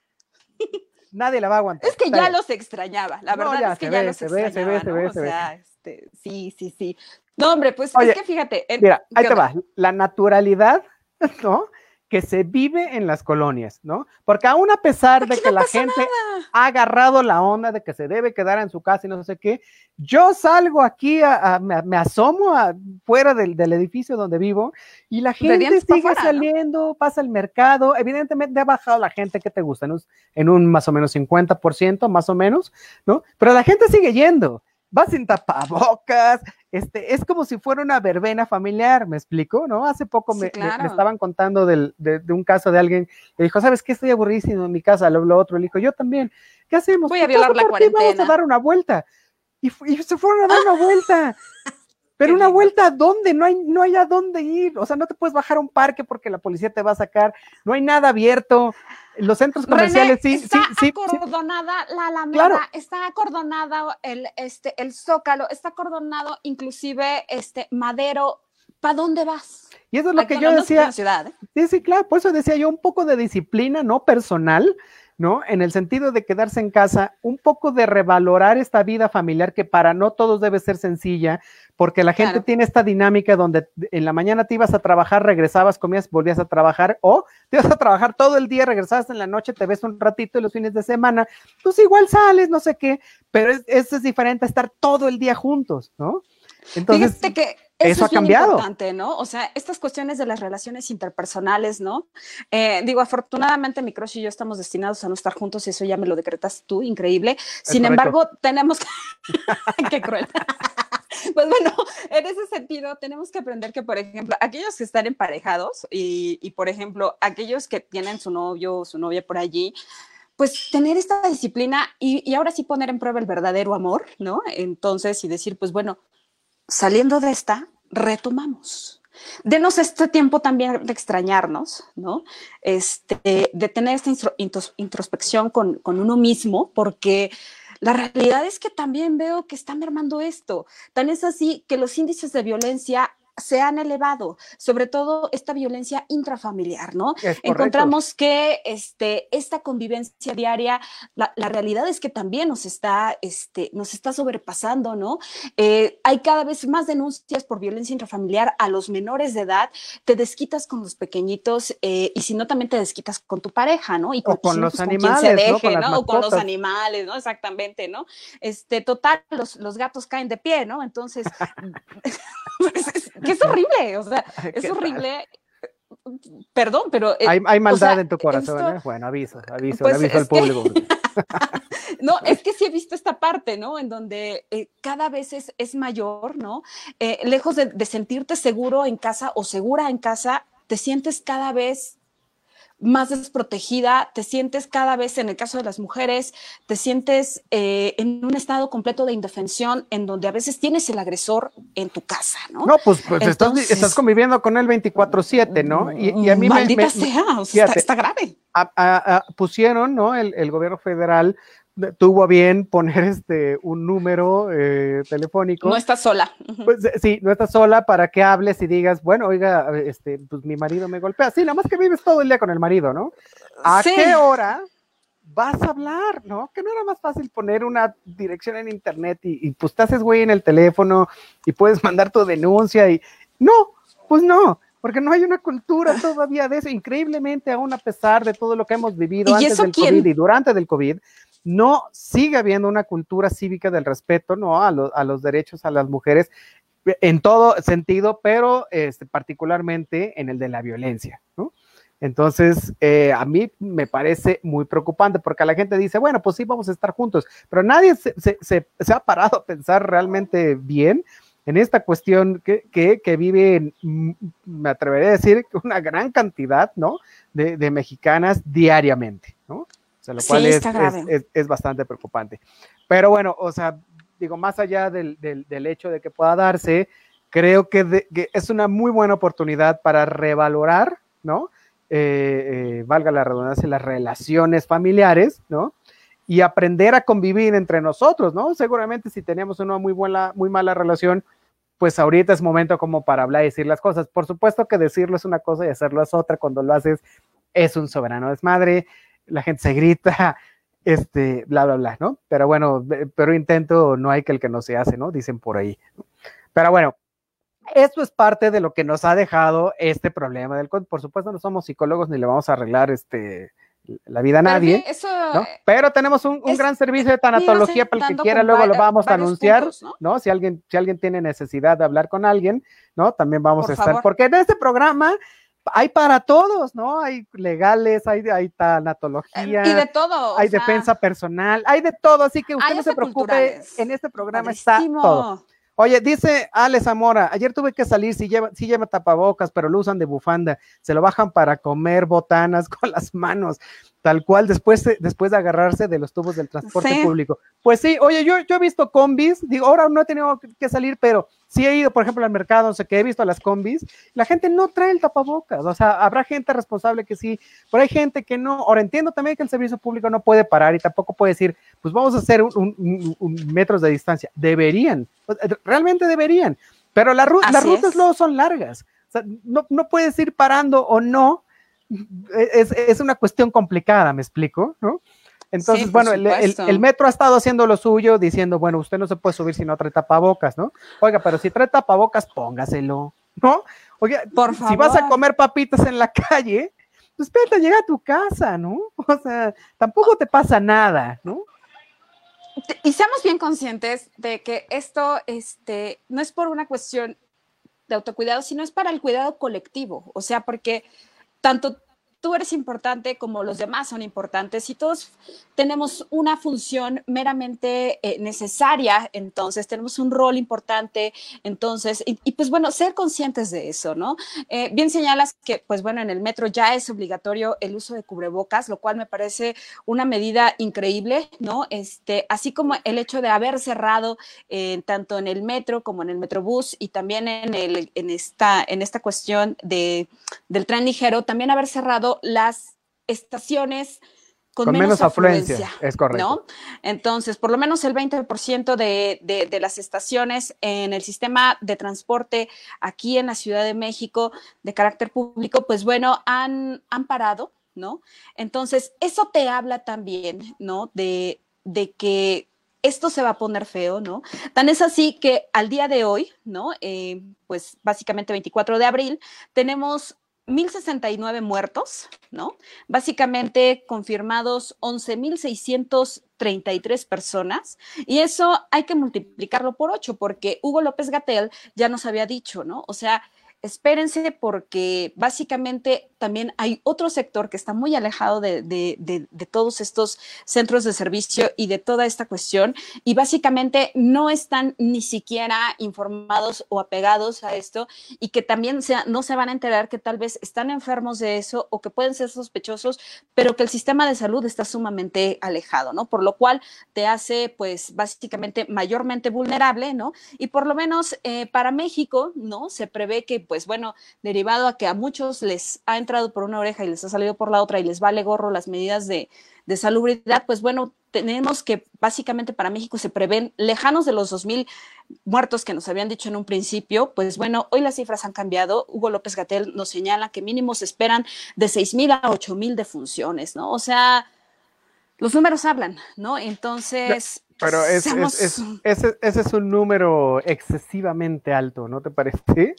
Speaker 2: Nadie la va a aguantar.
Speaker 3: Es que ya los extrañaba, la
Speaker 2: No,
Speaker 3: verdad
Speaker 2: ya
Speaker 3: es que
Speaker 2: se
Speaker 3: ya
Speaker 2: ve,
Speaker 3: los
Speaker 2: se ve, se ve,
Speaker 3: extrañaba,
Speaker 2: se
Speaker 3: ¿no?
Speaker 2: ve,
Speaker 3: O
Speaker 2: se ve.
Speaker 3: sea, este, sí, sí, sí. No, hombre, pues
Speaker 2: Oye,
Speaker 3: es que fíjate. en-
Speaker 2: Mira, ahí
Speaker 3: ¿qué
Speaker 2: te va. La naturalidad, ¿no? Que se vive en las colonias, ¿no? Porque aún a pesar de que
Speaker 3: no
Speaker 2: la gente
Speaker 3: nada.
Speaker 2: ha agarrado la onda de que se debe quedar en su casa y no sé qué, yo salgo aquí, a- a- me, me asomo a- fuera del, del edificio donde vivo y la gente
Speaker 3: dientes pa'
Speaker 2: sigue
Speaker 3: fuera, ¿no?
Speaker 2: saliendo, pasa el mercado, evidentemente ha bajado la gente que te gusta, en un, en un más o menos 50%, más o menos, ¿no? Pero la gente sigue yendo, va sin tapabocas, este, es como si fuera una verbena familiar, ¿me explico? ¿No? Hace poco
Speaker 3: Sí,
Speaker 2: me, me- me
Speaker 3: claro.
Speaker 2: estaban contando del- de, de un caso de alguien que dijo, ¿sabes qué? Estoy aburridísimo en mi casa, lo, lo otro, le dijo, yo también, ¿qué hacemos?
Speaker 3: Voy a
Speaker 2: "Pues
Speaker 3: violar la
Speaker 2: ti, Vamos
Speaker 3: cuarentena".
Speaker 2: a dar una vuelta. Y se fueron a dar una vuelta. Pero una vuelta a dónde? No hay, no hay a dónde ir. O sea, no te puedes bajar a un parque porque la policía te va a sacar. No hay nada abierto. Los centros comerciales sí,
Speaker 3: está
Speaker 2: sí, sí.
Speaker 3: acordonada la Alameda, está acordonada el, este, el Zócalo, está acordonado inclusive este Madero. ¿Para dónde vas?
Speaker 2: Y eso es lo que yo decía.
Speaker 3: Ciudad, ¿eh?
Speaker 2: Sí, sí, claro. Por eso decía yo un poco de disciplina, no personal, ¿no? En el sentido de quedarse en casa, un poco de revalorar esta vida familiar que para no todos debe ser sencilla, porque la gente tiene esta dinámica donde en la mañana te ibas a trabajar, regresabas, comías, volvías a trabajar, o te ibas a trabajar todo el día, regresabas en la noche, te ves un ratito y los fines de semana, pues igual sales, no sé qué, pero eso es diferente a estar todo el día juntos, ¿no?
Speaker 3: Entonces, Fíjate que eso, ha cambiado. Importante, ¿no? O sea, estas cuestiones de las relaciones interpersonales, ¿no? Eh, digo, afortunadamente mi crush y yo estamos destinados a no estar juntos y eso ya me lo decretas tú, increíble. Sin embargo, tenemos que... Qué cruel. pues bueno, en ese sentido, tenemos que aprender que, por ejemplo, aquellos que están emparejados y, y por ejemplo, aquellos que tienen su novio o su novia por allí, pues tener esta disciplina y, y, ahora sí poner en prueba el verdadero amor, ¿no? Entonces, y decir, pues bueno, saliendo de esta, retomamos. Denos este tiempo también de extrañarnos, ¿no? Este, de tener esta introspección con, con uno mismo, porque la realidad es que también veo que está mermando esto. Tan es así que los índices de violencia se han elevado, sobre todo esta violencia intrafamiliar, ¿no? Encontramos que este, esta convivencia diaria, la, realidad es que también nos está, este, nos está sobrepasando, ¿no? Eh, hay cada vez más denuncias por violencia intrafamiliar a los menores de edad, te desquitas con los pequeñitos eh, y si no, también te desquitas con tu pareja, ¿no? Y
Speaker 2: con, los animales, ¿no? Con
Speaker 3: O con los animales, ¿no? Exactamente, ¿no? Este, total, los, los gatos caen de pie, ¿no? Entonces, pues, que es horrible, o sea, es horrible. Perdón, pero...
Speaker 2: Eh, hay, maldad en tu corazón, ¿eh? Bueno, aviso, aviso, pues aviso al público.
Speaker 3: no, es que sí he visto esta parte, ¿no? En donde eh, cada vez es, es, mayor, ¿no? lejos de, de sentirte seguro en casa o segura en casa, te sientes cada vez más desprotegida, te sientes cada vez, en el caso de las mujeres, te sientes eh, en un estado completo de indefensión, en donde a veces tienes el agresor en tu casa, ¿no?
Speaker 2: No, pues, pues estás, conviviendo con él 24-7, ¿no?
Speaker 3: Y, a mí Maldita sea, o sea está, grave.
Speaker 2: pusieron, ¿no? El, el, gobierno federal tuvo a bien poner este un número eh, telefónico.
Speaker 3: No estás sola.
Speaker 2: Pues sí, no estás sola para que hables y digas, bueno, oiga, este, pues mi marido me golpea. Sí, nada más que vives todo el día con el marido, ¿no? ¿A qué hora vas a hablar, no? Que no era más fácil poner una dirección en internet y, y pues te haces güey en el teléfono y puedes mandar tu denuncia y no, pues no porque no hay una cultura todavía de eso, increíblemente, aún a pesar de todo lo que hemos vivido antes del COVID y durante del COVID, no sigue habiendo una cultura cívica del respeto, ¿no? A, los derechos a las mujeres en todo sentido, pero este, particularmente en el de la violencia, ¿no? Entonces, eh, a mí me parece muy preocupante porque la gente dice, bueno, pues sí, vamos a estar juntos, pero nadie se, ha parado a pensar realmente bien en esta cuestión que, que, vive, mm, me atrevería a decir, una gran cantidad, ¿no? De, de mexicanas diariamente, ¿no? Sea, lo cual es, bastante preocupante. Pero bueno, o sea, digo, más allá del, hecho de que pueda darse, creo que, es una muy buena oportunidad para revalorar, ¿no? Eh, eh, valga la redundancia, las relaciones familiares, ¿no? Y aprender a convivir entre nosotros, ¿no? Seguramente si teníamos una muy buena, muy mala relación, pues ahorita es momento como para hablar y decir las cosas. Por supuesto que decirlo es una cosa y hacerlo es otra. Cuando lo haces es un soberano desmadre la gente se grita, este, bla, bla, bla, ¿no? Pero bueno, pero intento, no hay que el que no se hace, ¿no? Dicen por ahí. Pero bueno, esto es parte de lo que nos ha dejado este problema del Por supuesto, no somos psicólogos ni le vamos a arreglar este la vida a nadie, ¿no? pero tenemos un, gran servicio de tanatología para el que quiera, luego lo vamos a anunciar, ¿no? Si alguien, si alguien tiene necesidad de hablar con alguien, ¿no? También vamos a estar, porque en este programa hay para todos, ¿no? Hay legales, hay, hay tanatología.
Speaker 3: Y de todo.
Speaker 2: Hay defensa personal, hay de todo, así que usted no se preocupe, en este programa está todo. Oye, dice Ale Zamora, ayer tuve que salir, si lleva, si lleva tapabocas, pero lo usan de bufanda, se lo bajan para comer botanas con las manos. Tal cual después de, después de agarrarse de los tubos del transporte público. Pues sí, oye, yo, yo he visto combis, digo, ahora no he tenido que salir, pero sí he ido, por ejemplo, al mercado, no sé qué, he visto las combis, la gente no trae el tapabocas, o sea, habrá gente responsable que sí, pero hay gente que no. Ahora entiendo también que el servicio público no puede parar y tampoco puede decir, pues vamos a hacer un, metros de distancia. Deberían, realmente deberían, pero las rutas luego son largas. O sea, no, no puedes ir parando o no es, una cuestión complicada, me explico, ¿no? Entonces, bueno, el, metro ha estado haciendo lo suyo, diciendo, bueno, usted no se puede subir si no trae tapabocas, ¿no? Oiga, pero si trae tapabocas, póngaselo, ¿no? Oiga, si vas a comer papitas en la calle, pues espérate, llega a tu casa, ¿no? O sea, tampoco te pasa nada, ¿no?
Speaker 3: Y seamos bien conscientes de que esto este, no es por una cuestión de autocuidado, sino es para el cuidado colectivo. O sea, porque tanto tú eres importante como los demás son importantes y todos tenemos una función meramente eh, necesaria, entonces tenemos un rol importante, entonces, y, pues bueno, ser conscientes de eso, ¿no? Eh, bien señalas que, pues bueno, en el metro ya es obligatorio el uso de cubrebocas, lo cual me parece una medida increíble, ¿no? Este, así como el hecho de haber cerrado eh, tanto en el metro como en el metrobús y también en, el, en, esta, en esta cuestión de, del tren ligero, también haber cerrado las estaciones con, menos, afluencia,
Speaker 2: es correcto.
Speaker 3: Entonces, por lo menos el 20% de, de, las estaciones en el sistema de transporte aquí en la Ciudad de México de carácter público, pues bueno, han, han parado, ¿no? Entonces, eso te habla también, ¿no? De, de que esto se va a poner feo, ¿no? Tan es así que al día de hoy, ¿no? Eh, pues básicamente 24 de abril, tenemos 1.069 muertos, ¿no? Básicamente confirmados 11.633 personas y eso hay que multiplicarlo por 8 porque Hugo López Gatel ya nos había dicho, ¿no? O sea, espérense porque básicamente también hay otro sector que está muy alejado de, todos estos centros de servicio y de toda esta cuestión y básicamente no están ni siquiera informados o apegados a esto y que también no se van a enterar que tal vez están enfermos de eso o que pueden ser sospechosos, pero que el sistema de salud está sumamente alejado, ¿no? Por lo cual te hace pues básicamente mayormente vulnerable, ¿no? Y por lo menos eh, para México, ¿no? Se prevé que pues bueno, derivado a que a muchos les ha entrado por una oreja y les ha salido por la otra y les vale gorro las medidas de, salubridad, pues bueno, tenemos que básicamente para México se prevén lejanos de los 2.000 muertos que nos habían dicho en un principio, pues bueno, hoy las cifras han cambiado. Hugo López Gatel nos señala que mínimo se esperan de 6.000 a 8.000 defunciones, ¿no? O sea, los números hablan, ¿no? Entonces...
Speaker 2: Pero es, ese, ese es un número excesivamente alto, ¿no te parece?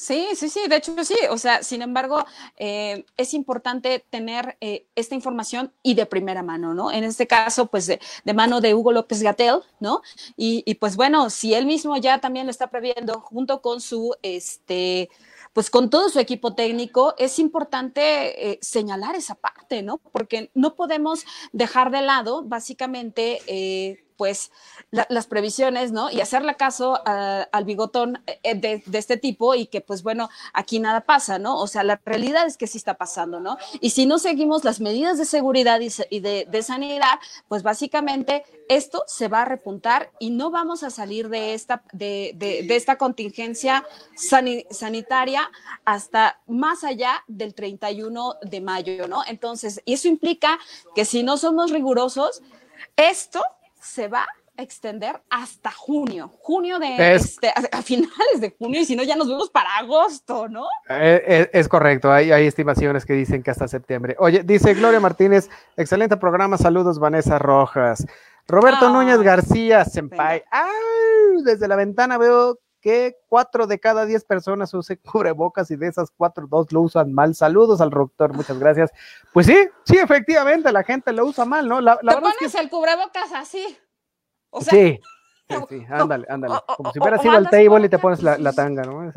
Speaker 3: Sí, sí, sí, de hecho sí, o sea, sin embargo, eh, es importante tener eh, esta información y de primera mano, ¿no? En este caso, pues de, mano de Hugo López Gatel, ¿no? Y, pues bueno, si él mismo ya también lo está previendo junto con su, este, pues con todo su equipo técnico, es importante eh, señalar esa parte, ¿no? Porque no podemos dejar de lado, básicamente, pues las previsiones, ¿no? Y hacerle caso al bigotón eh, de, este tipo y que pues bueno, aquí nada pasa, ¿no? O sea, la realidad es que sí está pasando, ¿no? Y si no seguimos las medidas de seguridad y, de, sanidad, pues básicamente esto se va a repuntar y no vamos a salir de esta, de, esta contingencia sanitaria hasta más allá del 31 de mayo, ¿no? Entonces, y eso implica que si no somos rigurosos, esto se va a extender hasta junio, junio de este, a, finales de junio, y si no, ya nos vemos para agosto, ¿no?
Speaker 2: Eh, eh, es, correcto, hay, hay, estimaciones que dicen que hasta septiembre. Oye, dice Gloria Martínez, excelente programa, saludos Vanessa Rojas. Roberto Núñez García, Senpai. ¡Ay! Desde la ventana veo que cuatro de cada diez personas usen cubrebocas y de esas cuatro, dos lo usan mal. Saludos al doctor, muchas gracias. Pues sí, sí, efectivamente, la gente lo usa mal, ¿no? La,
Speaker 3: Te pones el cubrebocas así.
Speaker 2: O sea, sí, sí, ándale, ándale. Como si hubiera sido al table y te pones la, tanga, ¿no?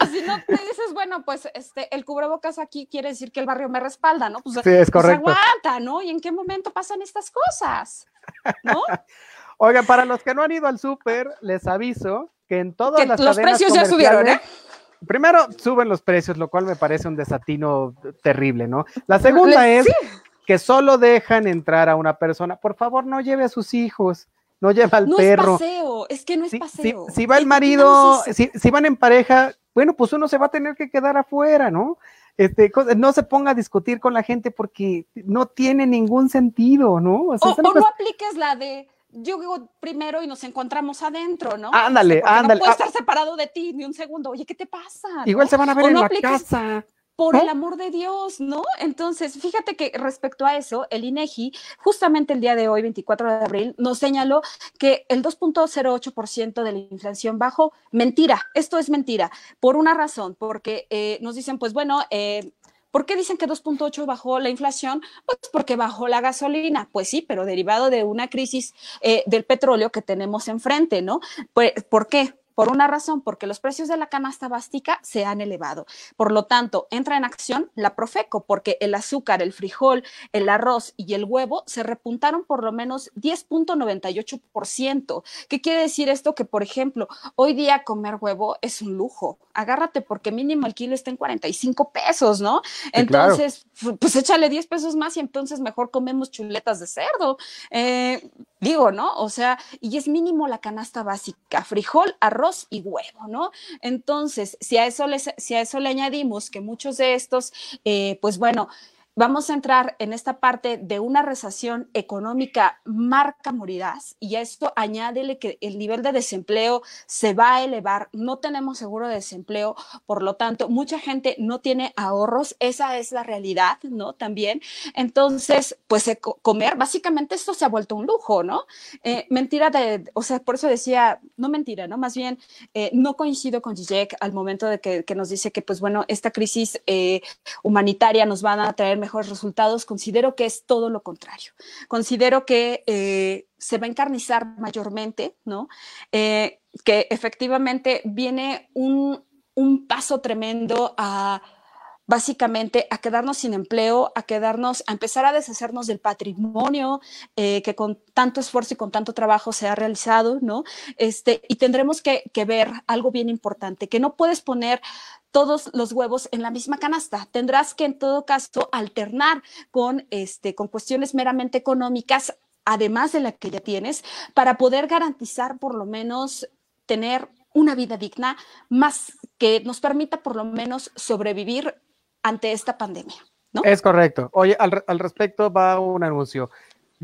Speaker 2: y
Speaker 3: si no te dices, bueno, pues este, el cubrebocas aquí quiere decir que el barrio me respalda, ¿no?
Speaker 2: Pues, sí, es pues correcto.
Speaker 3: aguanta, ¿no? ¿Y en qué momento pasan estas cosas? ¿No?
Speaker 2: Oigan, para los que no han ido al súper, les aviso que en todas las
Speaker 3: los precios ya subieron, ¿eh?
Speaker 2: primero suben los precios, lo cual me parece un desatino terrible, ¿no? La segunda es que solo dejan entrar a una persona. Por favor, no lleve a sus hijos, no lleve al perro. No
Speaker 3: es paseo, es que no es paseo.
Speaker 2: Si, va el marido, si, si van en pareja, bueno, pues uno se va a tener que quedar afuera, ¿no? Este, no se ponga a discutir con la gente porque no tiene ningún sentido, ¿no?
Speaker 3: O, no apliques la de yo digo primero y nos encontramos adentro, ¿no?
Speaker 2: Ándale, ándale.
Speaker 3: No puedo estar separado de ti ni un segundo. Oye, ¿qué te pasa?
Speaker 2: Igual se van a ver en la casa
Speaker 3: por el amor de Dios, ¿no? Entonces, fíjate que respecto a eso, el INEGI, justamente el día de hoy, 24 de abril, nos señaló que el 2.08% de la inflación bajó. Mentira, esto es mentira, por una razón, porque eh, nos dicen, pues bueno, eh, ¿Por qué dicen que 2.8 bajó la inflación? Pues porque bajó la gasolina. Pues sí, pero derivado de una crisis eh, del petróleo que tenemos enfrente, ¿no? Pues, ¿Por qué? Por una razón, porque los precios de la canasta básica se han elevado. Por lo tanto, entra en acción la Profeco, porque el azúcar, el frijol, el arroz y el huevo se repuntaron por lo menos 10.98%. ¿Qué quiere decir esto? Que, por ejemplo, hoy día comer huevo es un lujo. Agárrate porque mínimo el kilo está en 45 pesos, ¿no? Entonces, pues échale 10 pesos más y entonces mejor comemos chuletas de cerdo. Eh, digo, ¿no? O sea, y es mínimo la canasta básica, frijol, arroz y huevo, ¿no? Entonces, si a eso le, si a eso le añadimos que muchos de estos, eh, pues bueno, vamos a entrar en esta parte de una recesión económica marca morirás y a esto añádele que el nivel de desempleo se va a elevar, no tenemos seguro de desempleo, por lo tanto, mucha gente no tiene ahorros, esa es la realidad, ¿no? También, entonces, pues comer, básicamente esto se ha vuelto un lujo, ¿no? Eh, mentira de, o sea, por eso decía, no mentira, ¿no? Más bien, eh, no coincido con Zizek al momento de que, nos dice que, pues bueno, esta crisis eh, humanitaria nos va a traer mejores resultados, considero que es todo lo contrario. Considero que eh, se va a encarnizar mayormente, ¿no? Eh, que efectivamente viene un, paso tremendo a básicamente a quedarnos sin empleo, a quedarnos, a empezar a deshacernos del patrimonio eh, que con tanto esfuerzo y con tanto trabajo se ha realizado, ¿no? Este, y tendremos que, que, ver algo bien importante, que no puedes poner todos los huevos en la misma canasta. Tendrás que en todo caso alternar con, este, con cuestiones meramente económicas, además de la que ya tienes, para poder garantizar por lo menos tener una vida digna, más que nos permita por lo menos sobrevivir ante esta pandemia. ¿no?
Speaker 2: Es correcto. Oye, al, al respecto va un anuncio.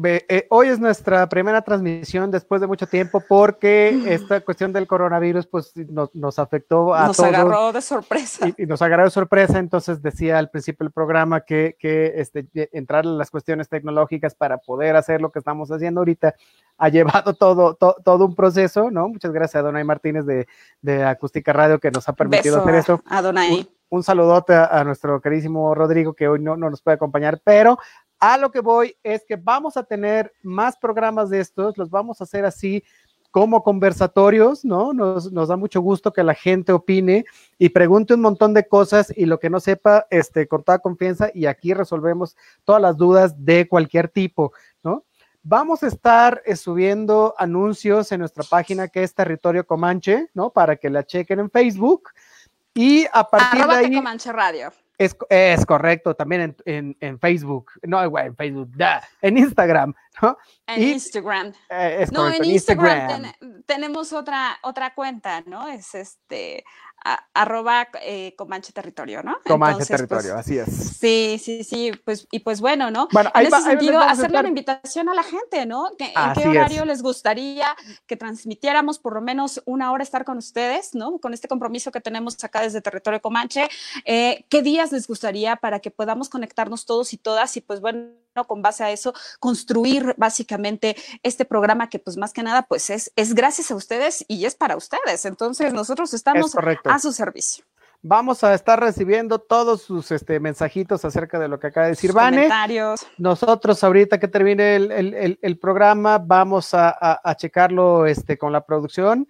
Speaker 2: Eh, hoy es nuestra primera transmisión después de mucho tiempo porque esta cuestión del coronavirus pues nos, afectó a
Speaker 3: nos agarró de sorpresa.
Speaker 2: Y, nos agarró de sorpresa, entonces decía al principio del programa que, que este, entrar en las cuestiones tecnológicas para poder hacer lo que estamos haciendo ahorita ha llevado todo, todo un proceso, ¿no? Muchas gracias a Donay Martínez de, de Acústica Radio que nos ha permitido hacer esto.
Speaker 3: A Donay.
Speaker 2: Un, saludote a, nuestro queridísimo Rodrigo que hoy no, no nos puede acompañar, pero a lo que voy es que vamos a tener más programas de estos, los vamos a hacer así como conversatorios, ¿no? Nos, da mucho gusto que la gente opine y pregunte un montón de cosas y lo que no sepa, este, con toda confianza y aquí resolvemos todas las dudas de cualquier tipo, ¿no? Vamos a estar eh, subiendo anuncios en nuestra página que es Territorio Comanche, ¿no? Para que la chequen en Facebook y a partir de ahí...
Speaker 3: Comanche Radio.
Speaker 2: Es, es, correcto, también en, en, en Facebook, no, en Facebook, en Instagram, ¿no?
Speaker 3: En Instagram.
Speaker 2: Eh,
Speaker 3: no, en Instagram, tenemos otra, otra cuenta, ¿no? Es este, arroba eh, Comanche Territorio, ¿no?
Speaker 2: Comanche pues, Territorio, así es.
Speaker 3: Sí, sí, sí, pues, y pues bueno, ¿no? Bueno, en ese sentido, hacerle una invitación a la gente, ¿no? ¿En qué horario les gustaría que transmitiéramos por lo menos una hora estar con ustedes, ¿no? Con este compromiso que tenemos acá desde Territorio Comanche. Eh, ¿Qué días les gustaría para que podamos conectarnos todos y todas? Y pues bueno, con base a eso, construir básicamente este programa que pues más que nada pues es, es gracias a ustedes y es para ustedes. Entonces nosotros estamos a su servicio.
Speaker 2: Vamos a estar recibiendo todos sus este, mensajitos acerca de lo que acaba de decir Vane. Nosotros ahorita que termine el, programa vamos a, checarlo este, con la producción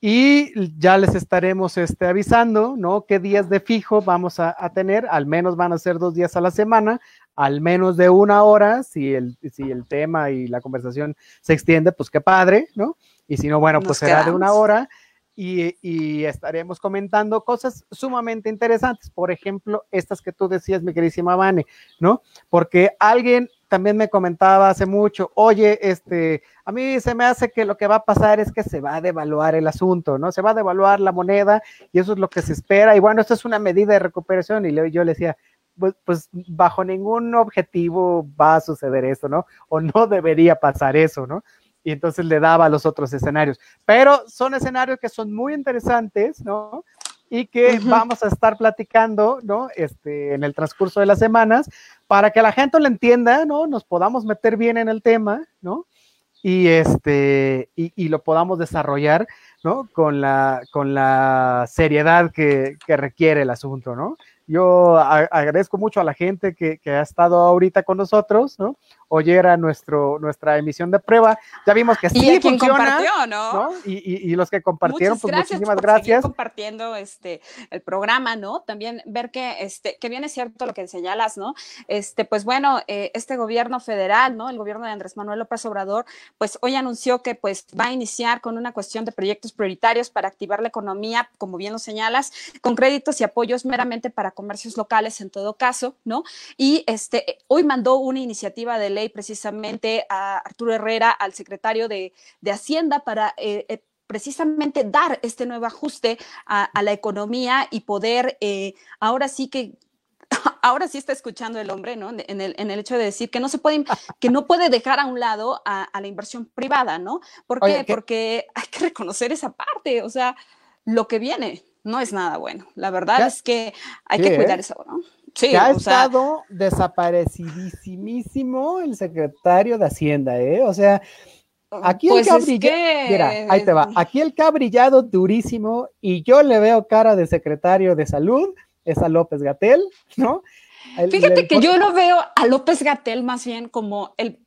Speaker 2: y ya les estaremos este, avisando, ¿no? Qué días de fijo vamos a, tener, al menos van a ser dos días a la semana, al menos de una hora, si el, si el tema y la conversación se extiende, pues qué padre, ¿no? Y si no, bueno, pues será de una hora. y, estaremos comentando cosas sumamente interesantes. Por ejemplo, estas que tú decías, mi queridísima Vane, ¿no? Porque alguien también me comentaba hace mucho, oye, este, a mí se me hace que lo que va a pasar es que se va a devaluar el asunto, ¿no? Se va a devaluar la moneda y eso es lo que se espera. Y bueno, esto es una medida de recuperación. Y yo le decía, pues, pues, bajo ningún objetivo va a suceder eso, ¿no? O no debería pasar eso, ¿no? Y entonces le daba a los otros escenarios. Pero son escenarios que son muy interesantes, ¿no? Y que vamos a estar platicando, ¿no? Este, en el transcurso de las semanas, para que la gente lo entienda, ¿no? Nos podamos meter bien en el tema, ¿no? Y este, y, y lo podamos desarrollar, ¿no? Con la, con la seriedad que, que requiere el asunto, ¿no? Yo agradezco mucho a la gente que, que, ha estado ahorita con nosotros, ¿no? Hoy era nuestro, nuestra emisión de prueba. Ya vimos que sí
Speaker 3: y funciona, ¿no?
Speaker 2: ¿no? Y, y, y, los que compartieron, pues muchísimas gracias.
Speaker 3: compartiendo este, el programa, ¿no? También ver que, este, que bien es cierto lo que señalas, ¿no? Este, pues bueno, eh, este gobierno federal, ¿no? El gobierno de Andrés Manuel López Obrador, pues hoy anunció que pues va a iniciar con una cuestión de proyectos prioritarios para activar la economía, como bien lo señalas, con créditos y apoyos meramente para comercios locales en todo caso, ¿no? Y este, hoy mandó una iniciativa de ley precisamente a Arturo Herrera, al secretario de, Hacienda, para... Eh, eh, precisamente dar este nuevo ajuste a, la economía y poder eh, ahora sí que ahora sí está escuchando el hombre, ¿no? En el, en el, hecho de decir que no se puede, que no puede dejar a un lado a, la inversión privada, ¿no? ¿Por qué? Porque hay que reconocer esa parte, o sea, lo que viene no es nada bueno. La verdad es que hay que cuidar eso, ¿no?
Speaker 2: Sí, ha estado desaparecidísimo el secretario de Hacienda, ¿eh? O sea, aquí el pues que ha brillado, mira, ahí te va, aquí el que ha brillado durísimo y yo le veo cara de secretario de salud es a López Gatel, ¿no?
Speaker 3: Fíjate que yo lo veo a López Gatel más bien como el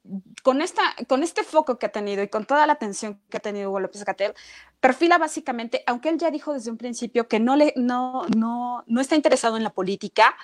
Speaker 3: con esta con este foco que ha tenido y con toda la atención que ha tenido López Gatel, perfila básicamente, aunque él ya dijo desde un principio que no le no no no está interesado en la política,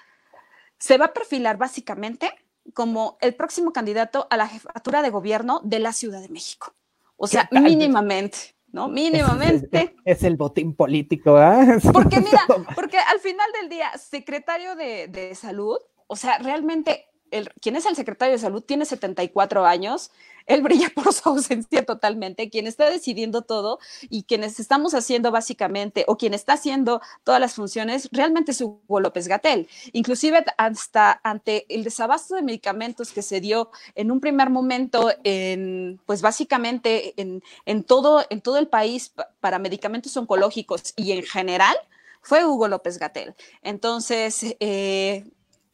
Speaker 3: se va a perfilar básicamente como el próximo candidato a la jefatura de gobierno de la Ciudad de México. O sea, mínimamente. ¿no? Mínimamente.
Speaker 2: Es, el botín político, ¿ah?
Speaker 3: Porque mira, porque al final del día, secretario de, de salud, o sea, realmente el, quien es el secretario de salud tiene 74 años, él brilla por su ausencia totalmente, quien está decidiendo todo y quienes estamos haciendo básicamente, o quien está haciendo todas las funciones, realmente es Hugo López Gatel. Inclusive hasta ante el desabasto de medicamentos que se dio en un primer momento, en, pues básicamente en, en todo, en todo el país para medicamentos oncológicos y en general, fue Hugo López Gatel. Entonces, eh,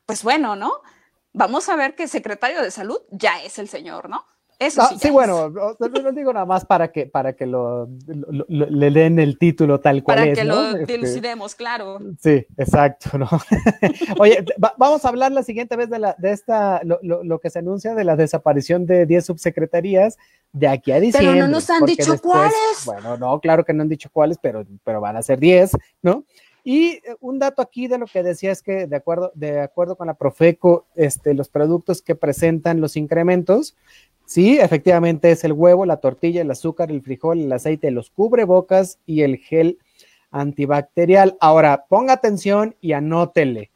Speaker 3: pues bueno, ¿no? Vamos a ver que el secretario de salud ya es el señor, ¿no?
Speaker 2: Eso sí, sí bueno, lo digo nada más para que, para que lo, le den el título tal cual
Speaker 3: para
Speaker 2: es.
Speaker 3: Para que lo este, dilucidemos, claro.
Speaker 2: Sí, exacto, ¿no? Oye, vamos a hablar la siguiente vez de, la, de esta, lo, que se anuncia de la desaparición de 10 subsecretarías de aquí a diciembre.
Speaker 3: Pero no nos han dicho cuáles.
Speaker 2: Bueno, no, claro que no han dicho cuáles, pero, pero van a ser 10, ¿no? Y eh, un dato aquí de lo que decía es que de acuerdo, de acuerdo con la Profeco, este, los productos que presentan los incrementos, sí, efectivamente es el huevo, la tortilla, el azúcar, el frijol, el aceite, los cubrebocas y el gel antibacterial. Ahora, ponga atención y anótele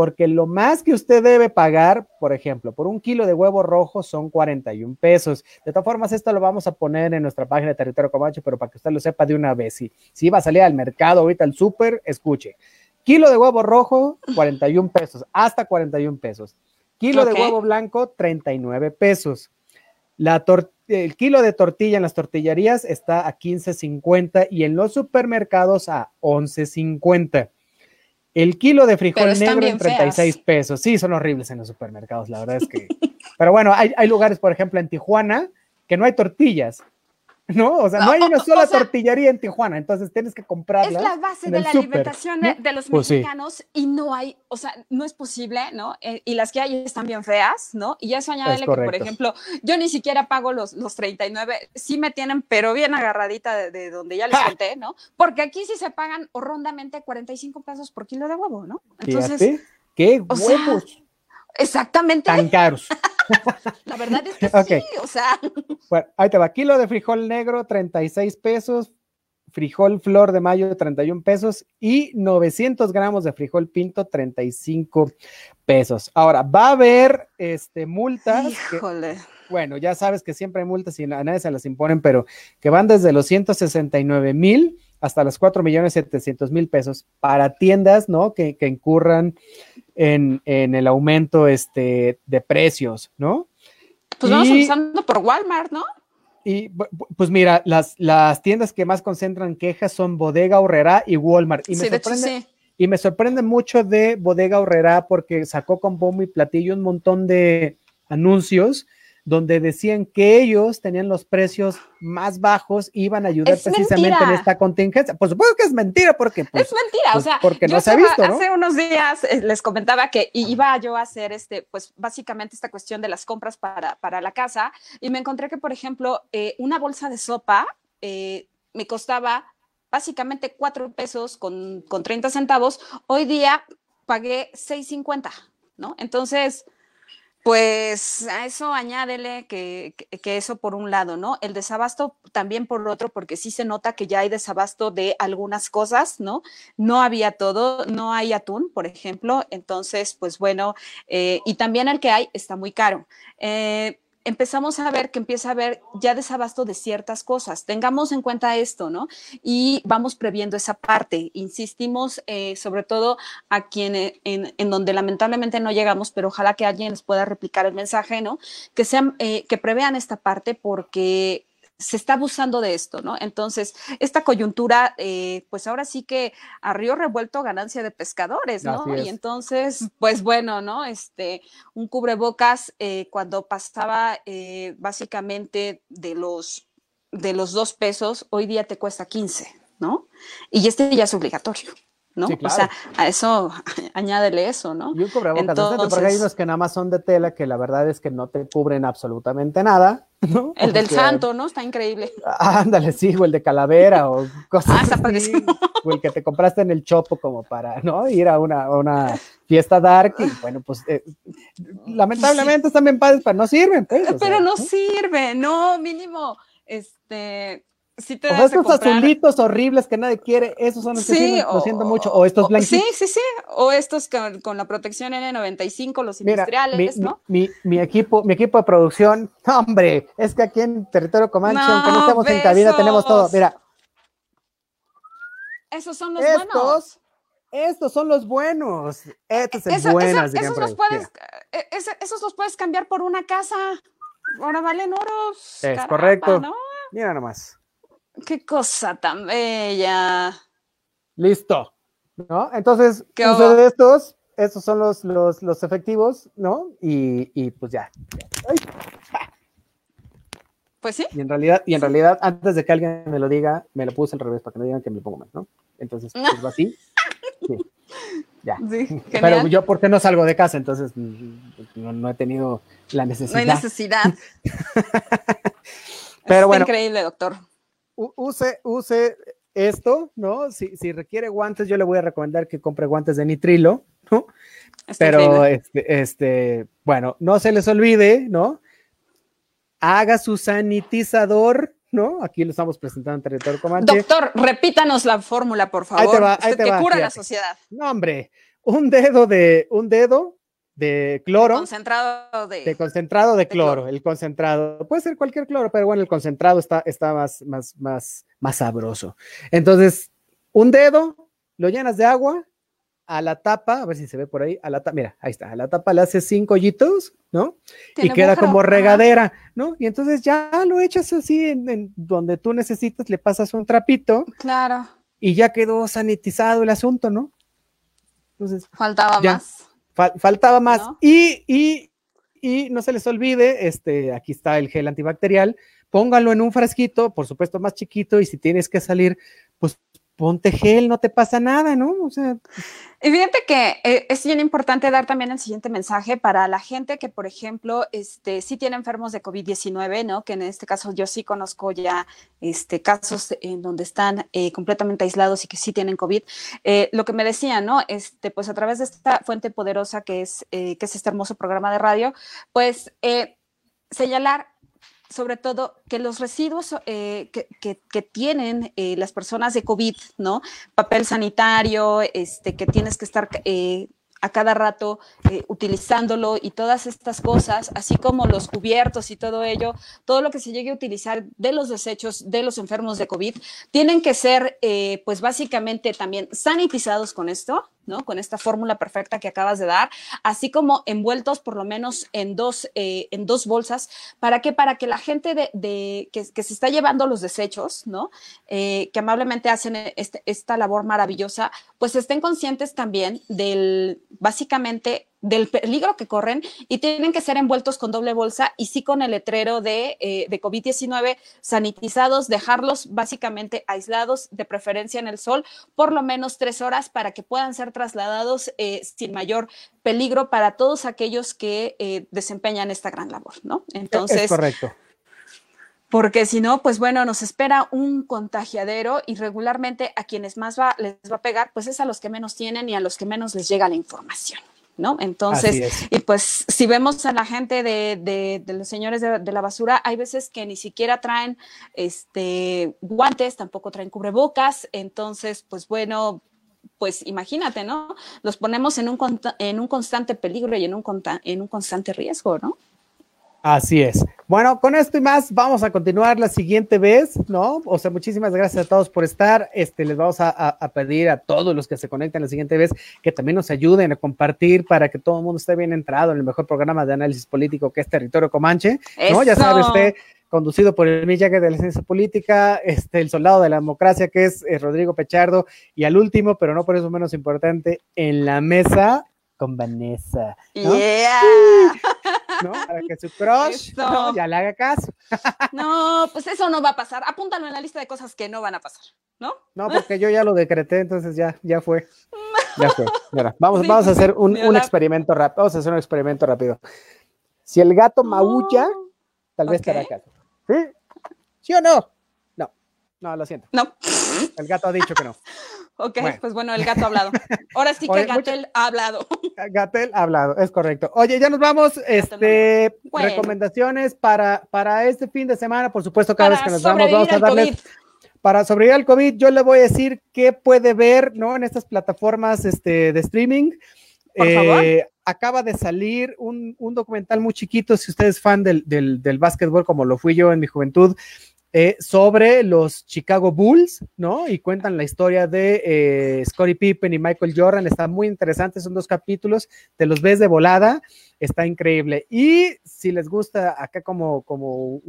Speaker 2: porque lo más que usted debe pagar, por ejemplo, por un kilo de huevo rojo son 41 pesos. De todas formas, esto lo vamos a poner en nuestra página de Territorio Comanche, pero para que usted lo sepa de una vez, si, si va a salir al mercado ahorita al súper, escuche. Kilo de huevo rojo, 41 pesos, hasta 41 pesos. Kilo de huevo blanco, 39 pesos. La el kilo de tortilla en las tortillerías está a 15.50 y en los supermercados a 11.50. El kilo de frijol negro en 36 pesos. Sí, son horribles en los supermercados, la verdad es que. Pero bueno, hay, hay lugares, por ejemplo, en Tijuana, que no hay tortillas. ¿No? O sea, no, hay una sola tortillería en Tijuana, entonces tienes que comprarla.
Speaker 3: Es la base de la alimentación de, los pues mexicanos y no hay, o sea, no es posible, ¿no? Eh, y las que hay están bien feas, ¿no? Y eso añade que, por ejemplo, yo ni siquiera pago los, los 39, sí me tienen, pero bien agarradita de, donde ya les conté, ¿no? Porque aquí sí se pagan rondamente 45 pesos por kilo de huevo, ¿no?
Speaker 2: Entonces, ¿qué huevos?
Speaker 3: exactamente.
Speaker 2: Tan caros.
Speaker 3: La verdad es que sí, o sea.
Speaker 2: Bueno, ahí te va. Kilo de frijol negro, 36 pesos. frijol flor de mayo 31 pesos y 900 gramos de frijol pinto 35 pesos. Ahora, va a haber este, multas.
Speaker 3: Híjole.
Speaker 2: bueno, ya sabes que siempre hay multas y a nadie se las imponen, pero que van desde los 169 mil hasta los 4 millones 700 mil pesos para tiendas, ¿no? Que, que incurran en, en, el aumento este, de precios, ¿no?
Speaker 3: Pues vamos empezando por Walmart, ¿no?
Speaker 2: Y pues mira, las, las tiendas que más concentran quejas son Bodega Horrera y Walmart. Y me,
Speaker 3: sí,
Speaker 2: sorprende,
Speaker 3: de hecho, sí.
Speaker 2: y me sorprende mucho de Bodega Horrera porque sacó con bombo y platillo un montón de anuncios donde decían que ellos tenían los precios más bajos, iban a ayudar
Speaker 3: Es
Speaker 2: precisamente
Speaker 3: mentira.
Speaker 2: en esta contingencia. Por supuesto que es mentira, porque pues,
Speaker 3: es mentira,
Speaker 2: pues,
Speaker 3: o sea,
Speaker 2: porque no se ha visto, ¿no?
Speaker 3: hace unos días eh, les comentaba que iba yo a hacer este, pues básicamente esta cuestión de las compras para, para la casa y me encontré que, por ejemplo, eh, una bolsa de sopa eh, me costaba básicamente cuatro pesos con, con 30 centavos, hoy día pagué 6.50, ¿no? Entonces, pues a eso añádele que, que, que eso por un lado, ¿no? El desabasto también por otro, porque sí se nota que ya hay desabasto de algunas cosas, ¿no? No había todo, no hay atún, por ejemplo, entonces, pues bueno, eh, y también el que hay está muy caro. Eh, empezamos a ver que empieza a haber ya desabasto de ciertas cosas. Tengamos en cuenta esto, ¿no? Y vamos previendo esa parte. Insistimos eh, sobre todo a quienes en, en, donde lamentablemente no llegamos, pero ojalá que alguien les pueda replicar el mensaje, ¿no? Que sean, eh, que prevean esta parte porque se está abusando de esto, ¿no? Entonces, esta coyuntura, eh, pues ahora sí que a río revuelto ganancia de pescadores, ¿no? Y entonces, pues bueno, ¿no? Este, un cubrebocas eh, cuando pasaba eh, básicamente de los, de los dos pesos, hoy día te cuesta 15, ¿no? Y este ya es obligatorio. ¿No?
Speaker 2: Sí, claro.
Speaker 3: O sea, a eso añádele eso, ¿no?
Speaker 2: Y un cubrebocas Entonces, porque hay unos que nada más son de tela que la verdad es que no te cubren absolutamente nada, ¿no?
Speaker 3: El del santo, ¿no? Está increíble.
Speaker 2: Ándale, sí, o el de calavera o cosas
Speaker 3: ah, está
Speaker 2: así, o el que te compraste en el chopo como para, ¿no? Ir a una, a una fiesta dark y bueno, pues eh, lamentablemente sí. están bien padres, pero no sirven, pues,
Speaker 3: Pero sea, no, ¿no sirve, no, mínimo, este, te
Speaker 2: o estos comprar... azulitos horribles que nadie quiere, esos son los que
Speaker 3: sí,
Speaker 2: sirven,
Speaker 3: o,
Speaker 2: lo siento mucho, o estos blanquitos.
Speaker 3: Sí, sí, sí, o estos con, con la protección N95, los
Speaker 2: Mira,
Speaker 3: industriales,
Speaker 2: mi,
Speaker 3: ¿no?
Speaker 2: Mi, mi, equipo, mi equipo de producción, hombre, es que aquí en territorio Comanche,
Speaker 3: no,
Speaker 2: aunque no estemos besos. en cabina, tenemos todo. Mira.
Speaker 3: Esos son los
Speaker 2: estos,
Speaker 3: buenos.
Speaker 2: Estos son los buenos. Estos son
Speaker 3: esos, los puedes, ese, esos los puedes cambiar por una casa. Ahora valen oros.
Speaker 2: Es caramba, correcto. ¿no? Mira nomás.
Speaker 3: Qué cosa tan bella.
Speaker 2: Listo. ¿No? Entonces, uso de estos, estos son los, los, los efectivos, ¿no? Y, y pues ya. Ay.
Speaker 3: Pues sí.
Speaker 2: Y en realidad, y en realidad, antes de que alguien me lo diga, me lo puse al revés para que no digan que me lo pongo mal, ¿no? Entonces, pues va así. Sí. Ya.
Speaker 3: Sí,
Speaker 2: Pero yo, ¿por qué no salgo de casa? Entonces, no, no he tenido la necesidad.
Speaker 3: No hay necesidad.
Speaker 2: Pero
Speaker 3: es
Speaker 2: bueno.
Speaker 3: increíble, doctor.
Speaker 2: Use, use esto, ¿no? Si, si, requiere guantes, yo le voy a recomendar que compre guantes de nitrilo, ¿no?
Speaker 3: Está
Speaker 2: Pero, este, este, bueno, no se les olvide, ¿no? Haga su sanitizador, ¿no? Aquí lo estamos presentando en territorio Comanche.
Speaker 3: Doctor, repítanos la fórmula, por favor.
Speaker 2: Ahí te va, ahí
Speaker 3: Usted
Speaker 2: te
Speaker 3: que
Speaker 2: va,
Speaker 3: cura
Speaker 2: fíjate.
Speaker 3: la sociedad.
Speaker 2: No, hombre, un dedo de, un dedo de cloro.
Speaker 3: Concentrado de...
Speaker 2: de concentrado de cloro,
Speaker 3: cloro.
Speaker 2: el concentrado. Puede ser cualquier cloro, pero bueno, el concentrado está, está más, más, más, más sabroso. Entonces, un dedo, lo llenas de agua, a la tapa, a ver si se ve por ahí, a la tapa, mira, ahí está, a la tapa le haces cinco hoyitos, ¿no? Y queda
Speaker 3: bujero?
Speaker 2: como regadera, ¿no? Y entonces ya lo echas así en, en, donde tú necesitas, le pasas un trapito
Speaker 3: Claro.
Speaker 2: y ya quedó sanitizado el asunto, ¿no? Entonces,
Speaker 3: Faltaba
Speaker 2: ya.
Speaker 3: más.
Speaker 2: Fal faltaba más.
Speaker 3: ¿No?
Speaker 2: Y, y, y no se les olvide, este, aquí está el gel antibacterial, póngalo en un frasquito, por supuesto más chiquito, y si tienes que salir, pues ponte gel, no te pasa nada, ¿no? O sea,
Speaker 3: fíjate que eh, es bien importante dar también el siguiente mensaje para la gente que, por ejemplo, este, sí tiene enfermos de COVID-19, ¿no? Que en este caso yo sí conozco ya este, casos en donde están eh, completamente aislados y que sí tienen COVID. Eh, lo que me decían, ¿no? Este, pues a través de esta fuente poderosa que es, que es este hermoso programa de radio, pues señalar sobre todo que los residuos eh, que, tienen eh, las personas de COVID, ¿no? Papel sanitario, este, que tienes que estar eh, a cada rato eh, utilizándolo y todas estas cosas, así como los cubiertos y todo ello, todo lo que se llegue a utilizar de los desechos de los enfermos de COVID, tienen que ser, eh, pues básicamente también sanitizados con esto, Con esta fórmula perfecta que acabas de dar, así como envueltos por lo menos en dos, eh, en dos bolsas. ¿Para? Para que la gente de, que, se está llevando los desechos, ¿no? que amablemente hacen este, esta labor maravillosa, pues estén conscientes también del, básicamente del peligro que corren y tienen que ser envueltos con doble bolsa y sí con el letrero de, eh, de COVID-19 sanitizados, dejarlos básicamente aislados, de preferencia en el sol, por lo menos tres horas para que puedan ser trasladados eh, sin mayor peligro para todos aquellos que eh, desempeñan esta gran labor, ¿no?
Speaker 2: Entonces. Es correcto
Speaker 3: porque si no, pues bueno, nos espera un contagiadero y regularmente a quienes más va, les va a pegar, pues es a los que menos tienen y a los que menos les llega la información. ¿No? Entonces, y pues si vemos a la gente de, los señores de, la basura, hay veces que ni siquiera traen este, guantes, tampoco traen cubrebocas, entonces, pues bueno, pues imagínate, ¿no? Los ponemos en un, en un constante peligro y en un, en un constante riesgo, ¿no?
Speaker 2: Así es. Bueno, con esto y más vamos a continuar la siguiente vez, ¿no? O sea, muchísimas gracias a todos por estar. Este, les vamos a, pedir a todos los que se conecten la siguiente vez que también nos ayuden a compartir para que todo el mundo esté bien entrado en el mejor programa de análisis político que es Territorio Comanche, ¿no? Ya sabe usted, conducido por el Millague de la Ciencia Política, este, el soldado de la democracia que es eh, Rodrigo Pechardo y al último, pero no por eso menos importante, en la mesa con Vanessa.
Speaker 3: ¿no? Yeah.
Speaker 2: ¿No? Para que su crush ya le haga caso.
Speaker 3: no, pues eso no va a pasar. Apúntalo en la lista de cosas que no van a pasar, ¿no?
Speaker 2: No, porque yo ya lo decreté, entonces ya, ya fue. Ya fue. vamos, vamos a hacer un, experimento rápido. Vamos a hacer un experimento rápido. Si el gato maulla, tal vez te hará caso. ¿Sí? ¿Sí o no? No, no, lo siento.
Speaker 3: No.
Speaker 2: El gato ha dicho que no.
Speaker 3: Ok, pues bueno, el gato ha hablado. Ahora sí que Gatel ha hablado.
Speaker 2: Gatel ha hablado, es correcto. Oye, ya nos vamos. Este, recomendaciones para, para este fin de semana, por supuesto, cada vez que nos vamos, vamos a darles. Para sobrevivir al COVID, yo le voy a decir qué puede ver, ¿no? En estas plataformas este, de streaming. Por eh, acaba de salir un, documental muy chiquito, si usted es fan del, del, del básquetbol, como lo fui yo en mi juventud, eh, sobre los Chicago Bulls, ¿no? Y cuentan la historia de eh, Scottie Pippen y Michael Jordan. Está muy interesante, son dos capítulos, te los ves de volada, está increíble. Y si les gusta acá como, como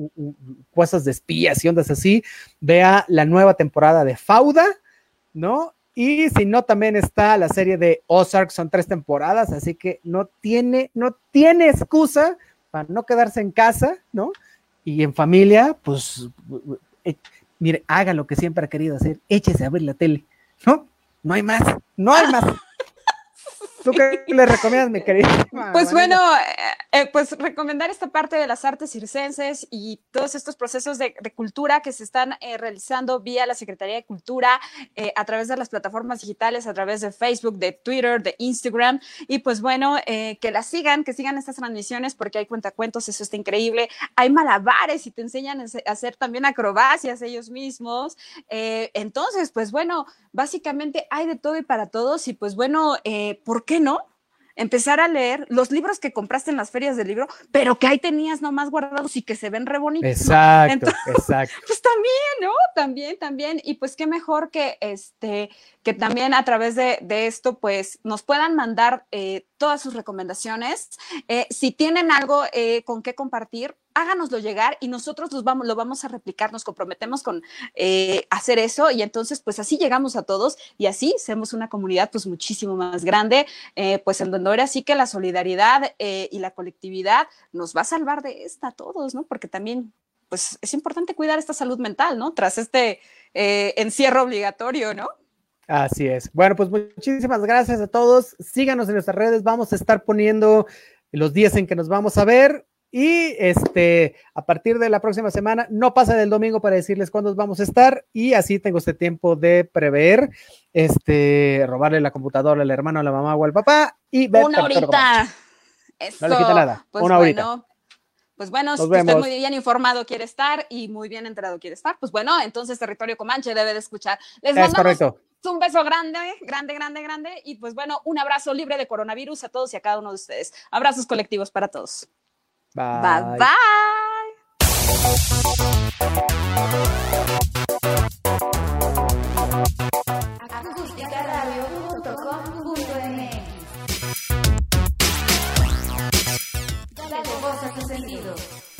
Speaker 2: cosas de espías y ondas así, vea la nueva temporada de Fauda, ¿no? Y si no, también está la serie de Ozark, son tres temporadas, así que no tiene, no tiene excusa para no quedarse en casa, ¿no? Y en familia, pues, eh, mire, haga lo que siempre ha querido hacer, échese a ver la tele, ¿no? No hay más, no hay más. ¿Tú qué le recomiendas, mi querida?
Speaker 3: Pues bueno, eh, eh, pues recomendar esta parte de las artes circenses y todos estos procesos de, cultura que se están eh, realizando vía la Secretaría de Cultura a través de las plataformas digitales, a través de Facebook, de Twitter, de Instagram. Y pues bueno, que las sigan, que sigan estas transmisiones porque hay cuentacuentos, eso está increíble. Hay malabares y te enseñan a hacer también acrobacias ellos mismos. entonces, pues bueno, básicamente hay de todo y para todos. Y pues bueno, ¿por qué qué no? Empezar a leer los libros que compraste en las ferias del libro, pero que ahí tenías nomás guardados y que se ven re bonitos.
Speaker 2: Exacto, exacto.
Speaker 3: Pues también, ¿no? También, también. Y pues qué mejor que este, que también a través de, esto, pues nos puedan mandar eh, todas sus recomendaciones. Eh, si tienen algo eh, con qué compartir, háganoslo llegar y nosotros los vamos, lo vamos a replicar, nos comprometemos con hacer eso y entonces pues así llegamos a todos y así somos una comunidad pues muchísimo más grande, pues en donde ahora sí que la solidaridad y la colectividad nos va a salvar de esta a todos, ¿no? Porque también pues es importante cuidar esta salud mental, ¿no? Tras este encierro obligatorio, ¿no?
Speaker 2: Así es. Bueno, pues muchísimas gracias a todos. Síganos en nuestras redes. Vamos a estar poniendo los días en que nos vamos a ver. Y este, a partir de la próxima semana, no pasa del domingo para decirles cuándo vamos a estar. Y así tengo este tiempo de prever, este, robarle la computadora al hermano, a la mamá o al papá. Y
Speaker 3: ver Una horita.
Speaker 2: No le quita nada.
Speaker 3: Pues
Speaker 2: Una
Speaker 3: bueno, pues bueno,
Speaker 2: Nos
Speaker 3: si usted muy bien informado quiere estar y muy bien enterado quiere estar, pues bueno, entonces Territorio Comanche debe de escuchar. Les
Speaker 2: Es correcto.
Speaker 3: un beso grande, grande, grande, grande y pues bueno, un abrazo libre de coronavirus a todos y a cada uno de ustedes. Abrazos colectivos para todos. Bye. Bye.
Speaker 4: acusticaradio.com.mx